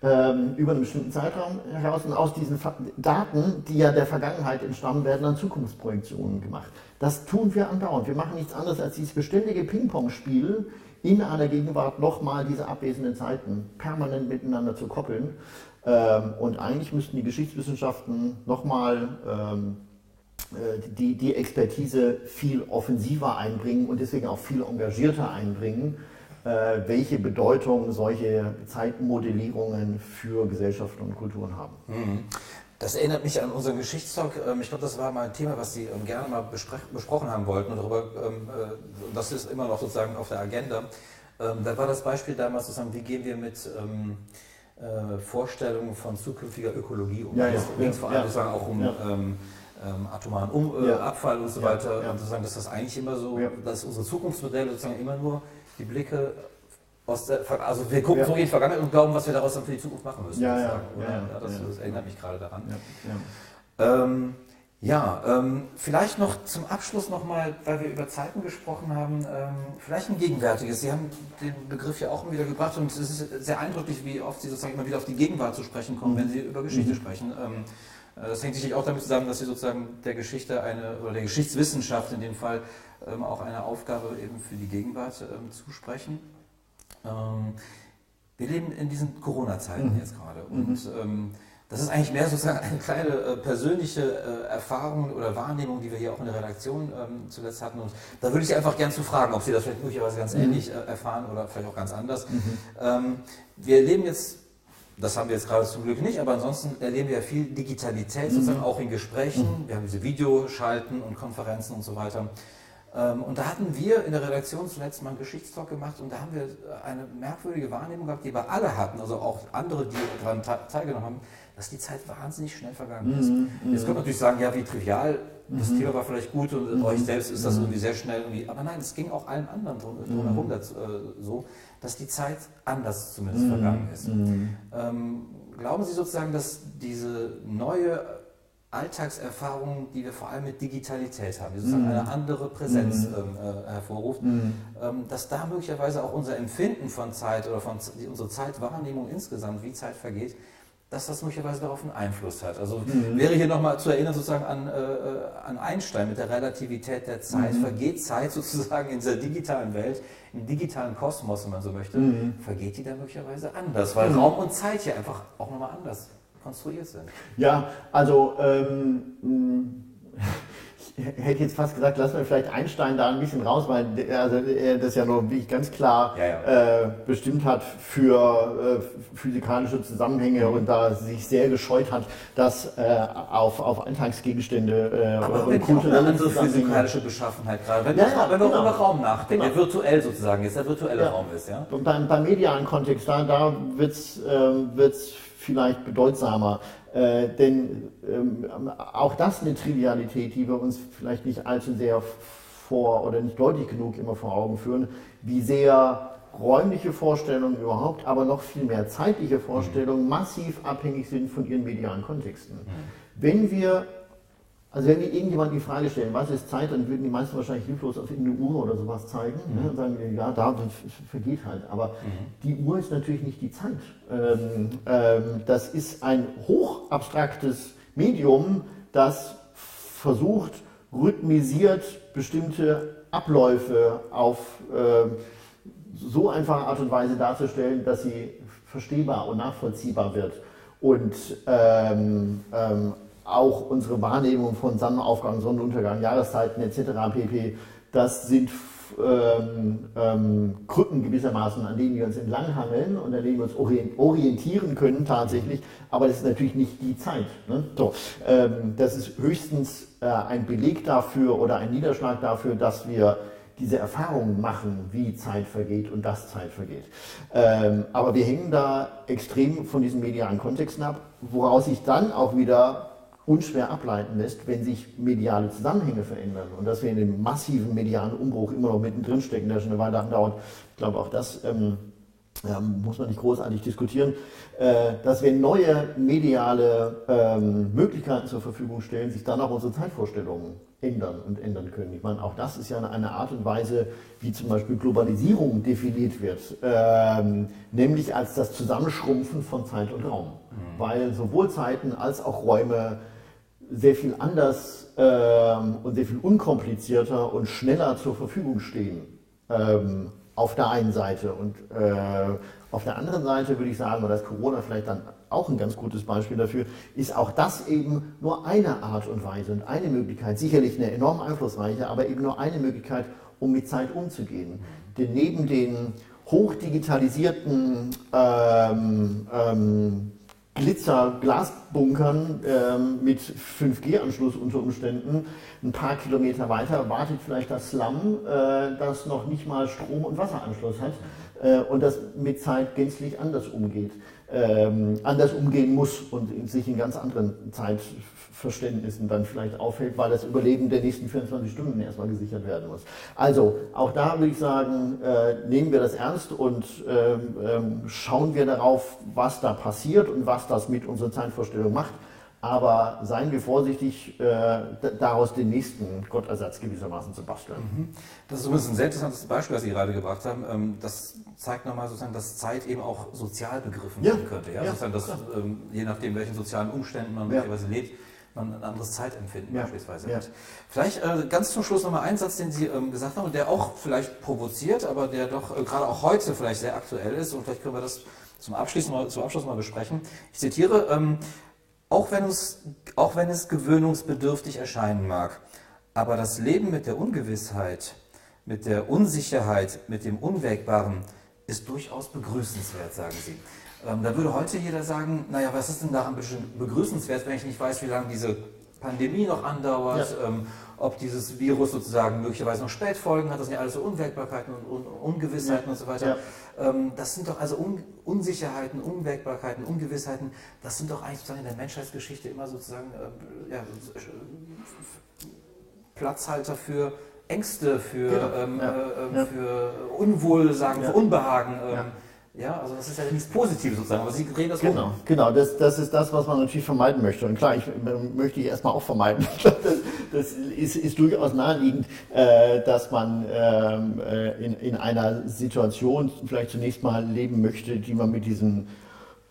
ähm, über einen bestimmten Zeitraum heraus und aus diesen Daten, die ja der Vergangenheit entstammen, werden dann Zukunftsprojektionen gemacht. Das tun wir andauernd. Wir machen nichts anderes als dieses beständige Ping-Pong-Spiel in einer Gegenwart nochmal diese abwesenden Zeiten permanent miteinander zu koppeln. Ähm, und eigentlich müssten die Geschichtswissenschaften nochmal ähm, äh, die, die Expertise viel offensiver einbringen und deswegen auch viel engagierter einbringen, äh, welche Bedeutung solche Zeitmodellierungen für Gesellschaften und Kulturen haben. Mhm. Das erinnert mich an unseren Geschichtstalk. Ähm, ich glaube, das war mal ein Thema, was Sie ähm, gerne mal besprochen haben wollten. Und darüber, ähm, äh, das ist immer noch sozusagen auf der Agenda. Da war das Beispiel damals sozusagen, wie gehen wir mit Vorstellungen von zukünftiger Ökologie um. Ja, ja, ging es vor allem ja, sozusagen auch um ähm, atomaren um äh, ja. Abfall und so weiter. Ja. Und sozusagen, dass das eigentlich immer so, dass unsere Zukunftsmodelle sozusagen immer nur die Blicke aus der, also wir gucken so in die Vergangenheit und glauben, was wir daraus dann für die Zukunft machen müssen. Ja, ja, ja, das, das, erinnert mich gerade daran. Ähm, Ja, ähm, vielleicht noch zum Abschluss nochmal, weil wir über Zeiten gesprochen haben, ähm, vielleicht ein gegenwärtiges. Sie haben den Begriff ja auch wieder gebracht und es ist sehr eindrücklich, wie oft Sie sozusagen immer wieder auf die Gegenwart zu sprechen kommen, wenn Sie über Geschichte mhm. sprechen. Ähm, äh, das hängt sicherlich auch damit zusammen, dass Sie sozusagen der Geschichte eine, oder der Geschichtswissenschaft in dem Fall ähm, auch eine Aufgabe eben für die Gegenwart ähm, zusprechen. Ähm, wir leben in diesen Corona-Zeiten mhm. jetzt gerade und mhm das ist eigentlich mehr sozusagen eine kleine äh, persönliche äh, Erfahrung oder Wahrnehmung, die wir hier auch in der Redaktion ähm, zuletzt hatten. Und da würde ich Sie einfach gerne zu fragen, ob Sie das vielleicht möglicherweise ganz mhm. ähnlich äh, erfahren oder vielleicht auch ganz anders. Mhm. Ähm, wir leben jetzt, das haben wir jetzt gerade zum Glück nicht, aber ansonsten erleben wir ja viel Digitalität, mhm. sozusagen auch in Gesprächen. Mhm. Wir haben diese Videoschalten und Konferenzen und so weiter. Ähm, und da hatten wir in der Redaktion zuletzt mal einen Geschichtstalk gemacht und da haben wir eine merkwürdige Wahrnehmung gehabt, die wir alle hatten, also auch andere, die daran teilgenommen haben dass die Zeit wahnsinnig schnell vergangen ist. Mhm, Jetzt könnte man natürlich sagen, ja, wie trivial, das mhm. Thema war vielleicht gut und mhm. euch selbst ist das mhm. irgendwie sehr schnell irgendwie. Aber nein, es ging auch allen anderen drumherum mhm. dazu, äh, so, dass die Zeit anders zumindest mhm. vergangen ist. Ähm, glauben Sie sozusagen, dass diese neue Alltagserfahrung, die wir vor allem mit Digitalität haben, die sozusagen eine andere Präsenz ähm, äh, hervorruft, ähm, dass da möglicherweise auch unser Empfinden von Zeit oder von unsere Zeitwahrnehmung insgesamt, wie Zeit vergeht, dass das möglicherweise darauf einen Einfluss hat. Also mhm. wäre hier nochmal zu erinnern sozusagen an, äh, an Einstein mit der Relativität der Zeit. Mhm. Vergeht Zeit sozusagen in dieser digitalen Welt, im digitalen Kosmos, wenn man so möchte, mhm. vergeht die da möglicherweise anders, weil mhm. Raum und Zeit hier einfach auch nochmal anders konstruiert sind. Ja, also ähm, hätte jetzt fast gesagt, lassen wir vielleicht Einstein da ein bisschen raus, weil also er das ja nur wirklich ganz klar ja, ja. Äh, bestimmt hat für äh, physikalische Zusammenhänge mhm. und da sich sehr gescheut hat, dass äh, auf, auf Alltagsgegenstände äh, Aber und kulturelle eine andere physikalische Beschaffenheit gerade, wenn, ja, ja, wenn genau. über Raum nachdenken, genau. der virtuell sozusagen ist, der virtuelle Raum ist. Ja? Und beim, beim medialen Kontext, da, da wird es äh, vielleicht bedeutsamer. Äh, denn ähm, auch das eine Trivialität, die wir uns vielleicht nicht allzu sehr vor oder nicht deutlich genug immer vor Augen führen, wie sehr räumliche Vorstellungen überhaupt, aber noch viel mehr zeitliche Vorstellungen massiv abhängig sind von ihren medialen Kontexten. Mhm. Wenn wir also wenn wir irgendjemand die Frage stellen, was ist Zeit, dann würden die meisten wahrscheinlich hilflos auf irgendeine Uhr oder sowas zeigen ne, mhm. ne, und sagen, ja, da vergeht halt. Aber mhm. die Uhr ist natürlich nicht die Zeit. Ähm, ähm, das ist ein hochabstraktes Medium, das versucht, rhythmisiert bestimmte Abläufe auf äh, so einfache Art und Weise darzustellen, dass sie verstehbar und nachvollziehbar wird. Und ähm, ähm auch unsere Wahrnehmung von Sonnenaufgang, Sonnenuntergang, Jahreszeiten etc. pp. Das sind ähm, ähm, Krücken gewissermaßen, an denen wir uns entlanghangeln und an denen wir uns orientieren können tatsächlich, aber das ist natürlich nicht die Zeit. Ne? So, ähm, das ist höchstens äh, ein Beleg dafür oder ein Niederschlag dafür, dass wir diese Erfahrungen machen, wie Zeit vergeht und dass Zeit vergeht. Ähm, aber wir hängen da extrem von diesen medialen Kontexten ab, woraus sich dann auch wieder unschwer ableiten lässt, wenn sich mediale Zusammenhänge verändern. Und dass wir in dem massiven medialen Umbruch immer noch mittendrin stecken, der schon eine Weile andauert. Ich glaube, auch das ähm, ja, muss man nicht großartig diskutieren. Äh, dass wir neue mediale ähm, Möglichkeiten zur Verfügung stellen, sich dann auch unsere Zeitvorstellungen ändern und ändern können. Ich meine, auch das ist ja eine Art und Weise, wie zum Beispiel Globalisierung definiert wird, ähm, nämlich als das Zusammenschrumpfen von Zeit und Raum. Mhm. Weil sowohl Zeiten als auch Räume sehr viel anders ähm, und sehr viel unkomplizierter und schneller zur Verfügung stehen. Ähm, auf der einen Seite. Und äh, auf der anderen Seite würde ich sagen, und das Corona vielleicht dann auch ein ganz gutes Beispiel dafür, ist auch das eben nur eine Art und Weise und eine Möglichkeit, sicherlich eine enorm einflussreiche, aber eben nur eine Möglichkeit, um mit Zeit umzugehen. Denn neben den hochdigitalisierten ähm, ähm, Glitzer-Glasbunkern ähm, mit 5G-Anschluss unter Umständen. Ein paar Kilometer weiter wartet vielleicht das Slum, äh, das noch nicht mal Strom- und Wasseranschluss hat äh, und das mit Zeit gänzlich anders umgeht, ähm, anders umgehen muss und sich in ganz anderen Zeit Verständnissen dann vielleicht auffällt, weil das Überleben der nächsten 24 Stunden erstmal gesichert werden muss. Also auch da würde ich sagen, äh, nehmen wir das ernst und ähm, ähm, schauen wir darauf, was da passiert und was das mit unserer Zeitvorstellung macht. aber seien wir vorsichtig, äh, daraus den nächsten Gottersatz gewissermaßen zu basteln. Mhm. Das ist übrigens ein sehr interessantes Beispiel, was Sie gerade gebracht haben. Ähm, das zeigt nochmal sozusagen, dass Zeit eben auch sozial begriffen werden könnte. Ja? ja sozusagen, dass, ähm, je nachdem, welchen sozialen Umständen man ja. möglicherweise lebt, man ein anderes Zeitempfinden ja. beispielsweise hat. Vielleicht äh, ganz zum Schluss nochmal ein Satz, den Sie ähm, gesagt haben und der auch vielleicht provoziert, aber der doch äh, gerade auch heute vielleicht sehr aktuell ist und vielleicht können wir das zum Abschluss mal, zum Abschluss mal besprechen. Ich zitiere, ähm, auch, wenn es, auch wenn es gewöhnungsbedürftig erscheinen mag, aber das Leben mit der Ungewissheit, mit der Unsicherheit, mit dem Unwägbaren ist durchaus begrüßenswert, sagen Sie. Ähm, da würde heute jeder sagen, naja, was ist denn daran begrüßenswert, wenn ich nicht weiß, wie lange diese Pandemie noch andauert, ja. ähm, ob dieses Virus sozusagen möglicherweise noch Spätfolgen hat, das sind ja alles so Unwägbarkeiten und, und Ungewissheiten ja. und so weiter. Ja. Ähm, das sind doch also Un Unsicherheiten, Unwägbarkeiten, Ungewissheiten, das sind doch eigentlich sozusagen in der Menschheitsgeschichte immer sozusagen äh, ja, Platzhalter für Ängste, für, genau. ähm, äh, für Unwohlsagen, für Unbehagen. Ja, also das ist ja nichts Positives sozusagen, aber Sie drehen das Genau, um. genau das, das ist das, was man natürlich vermeiden möchte. Und klar, ich möchte ich erstmal auch vermeiden. (laughs) das, das ist, ist, durchaus naheliegend, äh, dass man ähm, äh, in, in einer Situation vielleicht zunächst mal leben möchte, die man mit diesem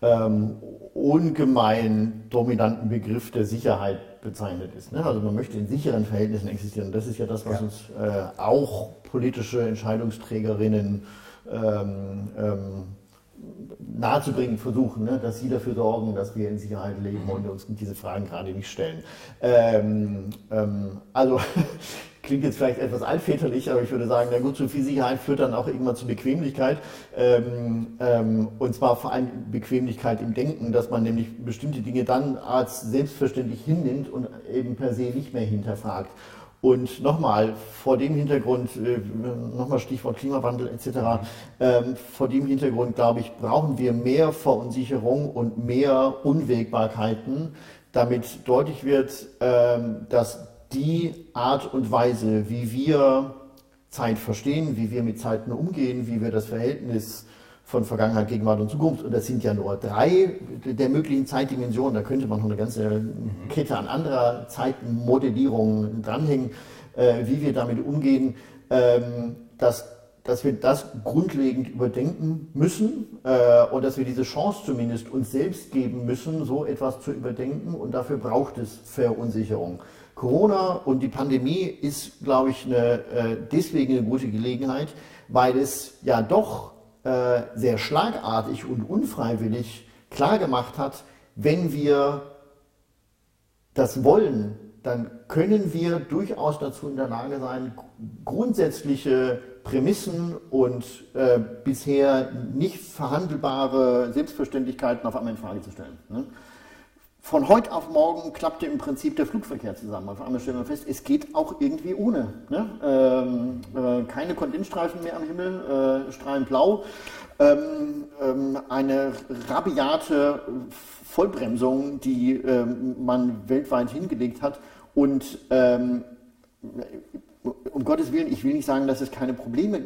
ähm, ungemein dominanten Begriff der Sicherheit bezeichnet ist. Ne? Also man möchte in sicheren Verhältnissen existieren. Das ist ja das, was ja. uns äh, auch politische Entscheidungsträgerinnen ähm, ähm, nahezubringen versuchen, ne? dass sie dafür sorgen, dass wir in Sicherheit leben und uns diese Fragen gerade nicht stellen. Ähm, ähm, also (laughs) klingt jetzt vielleicht etwas altväterlich, aber ich würde sagen, na gut, zu viel Sicherheit führt dann auch irgendwann zu Bequemlichkeit. Ähm, ähm, und zwar vor allem Bequemlichkeit im Denken, dass man nämlich bestimmte Dinge dann als selbstverständlich hinnimmt und eben per se nicht mehr hinterfragt. Und nochmal, vor dem Hintergrund, äh, nochmal Stichwort Klimawandel etc., ähm, vor dem Hintergrund, glaube ich, brauchen wir mehr Verunsicherung und mehr Unwägbarkeiten, damit deutlich wird, ähm, dass die Art und Weise, wie wir Zeit verstehen, wie wir mit Zeiten umgehen, wie wir das Verhältnis von Vergangenheit, Gegenwart und Zukunft. Und das sind ja nur drei der möglichen Zeitdimensionen. Da könnte man noch eine ganze Kette an anderer Zeitmodellierungen dranhängen, äh, wie wir damit umgehen, ähm, dass, dass wir das grundlegend überdenken müssen äh, und dass wir diese Chance zumindest uns selbst geben müssen, so etwas zu überdenken. Und dafür braucht es Verunsicherung. Corona und die Pandemie ist, glaube ich, eine, äh, deswegen eine gute Gelegenheit, weil es ja doch äh, sehr schlagartig und unfreiwillig klargemacht hat, wenn wir das wollen, dann können wir durchaus dazu in der Lage sein, grundsätzliche Prämissen und äh, bisher nicht verhandelbare Selbstverständlichkeiten auf einmal in Frage zu stellen. Ne? Von heute auf morgen klappte im Prinzip der Flugverkehr zusammen. Auf einmal stellen wir fest, es geht auch irgendwie ohne. Ne? Ähm, äh, keine Kondensstreifen mehr am Himmel, äh, strahlend blau. Ähm, ähm, eine rabiate Vollbremsung, die ähm, man weltweit hingelegt hat. Und ähm, um Gottes Willen, ich will nicht sagen, dass es keine Probleme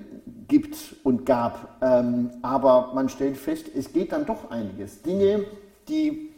gibt und gab, ähm, aber man stellt fest, es geht dann doch einiges. Dinge, die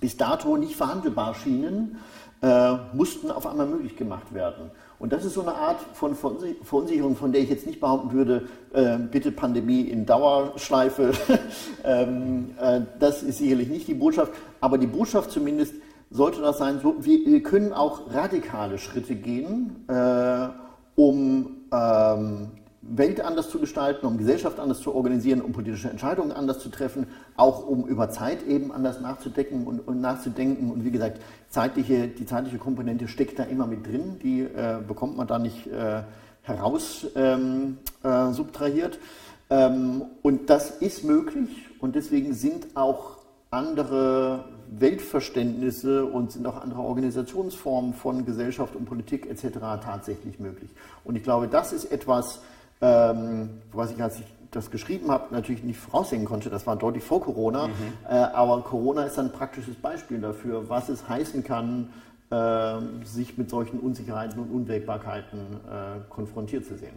bis dato nicht verhandelbar schienen, äh, mussten auf einmal möglich gemacht werden. Und das ist so eine Art von Verunsicherung, von der ich jetzt nicht behaupten würde, äh, bitte Pandemie in Dauerschleife. (laughs) ähm, äh, das ist sicherlich nicht die Botschaft, aber die Botschaft zumindest sollte das sein, so, wir, wir, können auch radikale Schritte gehen, äh, um ähm, Welt anders zu gestalten, um Gesellschaft anders zu organisieren, um politische Entscheidungen anders zu treffen, auch um über Zeit eben anders nachzudenken und, und nachzudenken. Und wie gesagt, zeitliche, die zeitliche Komponente steckt da immer mit drin, die äh, bekommt man da nicht äh, heraus ähm, äh, subtrahiert. Ähm, und das ist möglich und deswegen sind auch andere Weltverständnisse und sind auch andere Organisationsformen von Gesellschaft und Politik etc. tatsächlich möglich. Und ich glaube, das ist etwas, ähm, was ich, als ich das geschrieben habe, natürlich nicht voraussehen konnte. Das war deutlich vor Corona. Mhm. Äh, aber Corona ist ein praktisches Beispiel dafür, was es heißen kann, äh, sich mit solchen Unsicherheiten und Unwägbarkeiten äh, konfrontiert zu sehen.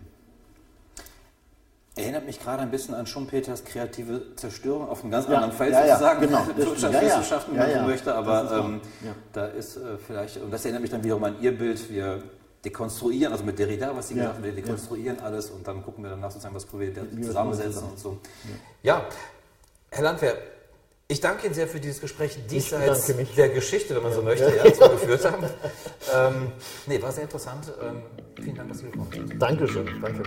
Erinnert mich gerade ein bisschen an Schumpeters kreative Zerstörung auf einem ganz Ja, anderen Feld ja, ja, sozusagen. genau. (laughs) Das- Wirtschaftswissenschaften, ja, ja. Ja, ja. möchte, aber ist ähm, Ja. da ist äh, vielleicht, und das erinnert mich dann wiederum an Ihr Bild, wir dekonstruieren, also mit Derrida, was Sie Ja, gesagt haben, wir dekonstruieren alles und dann gucken wir danach sozusagen, was wir das zusammensetzen zusammen. und so. Ja, Herr Landwehr, ich danke Ihnen sehr für dieses Gespräch diesseits der Geschichte, wenn man so möchte, ja, das wir geführt haben. Ähm, nee, war sehr interessant. Ähm, vielen Dank, dass Sie gekommen sind. Dankeschön. Danke.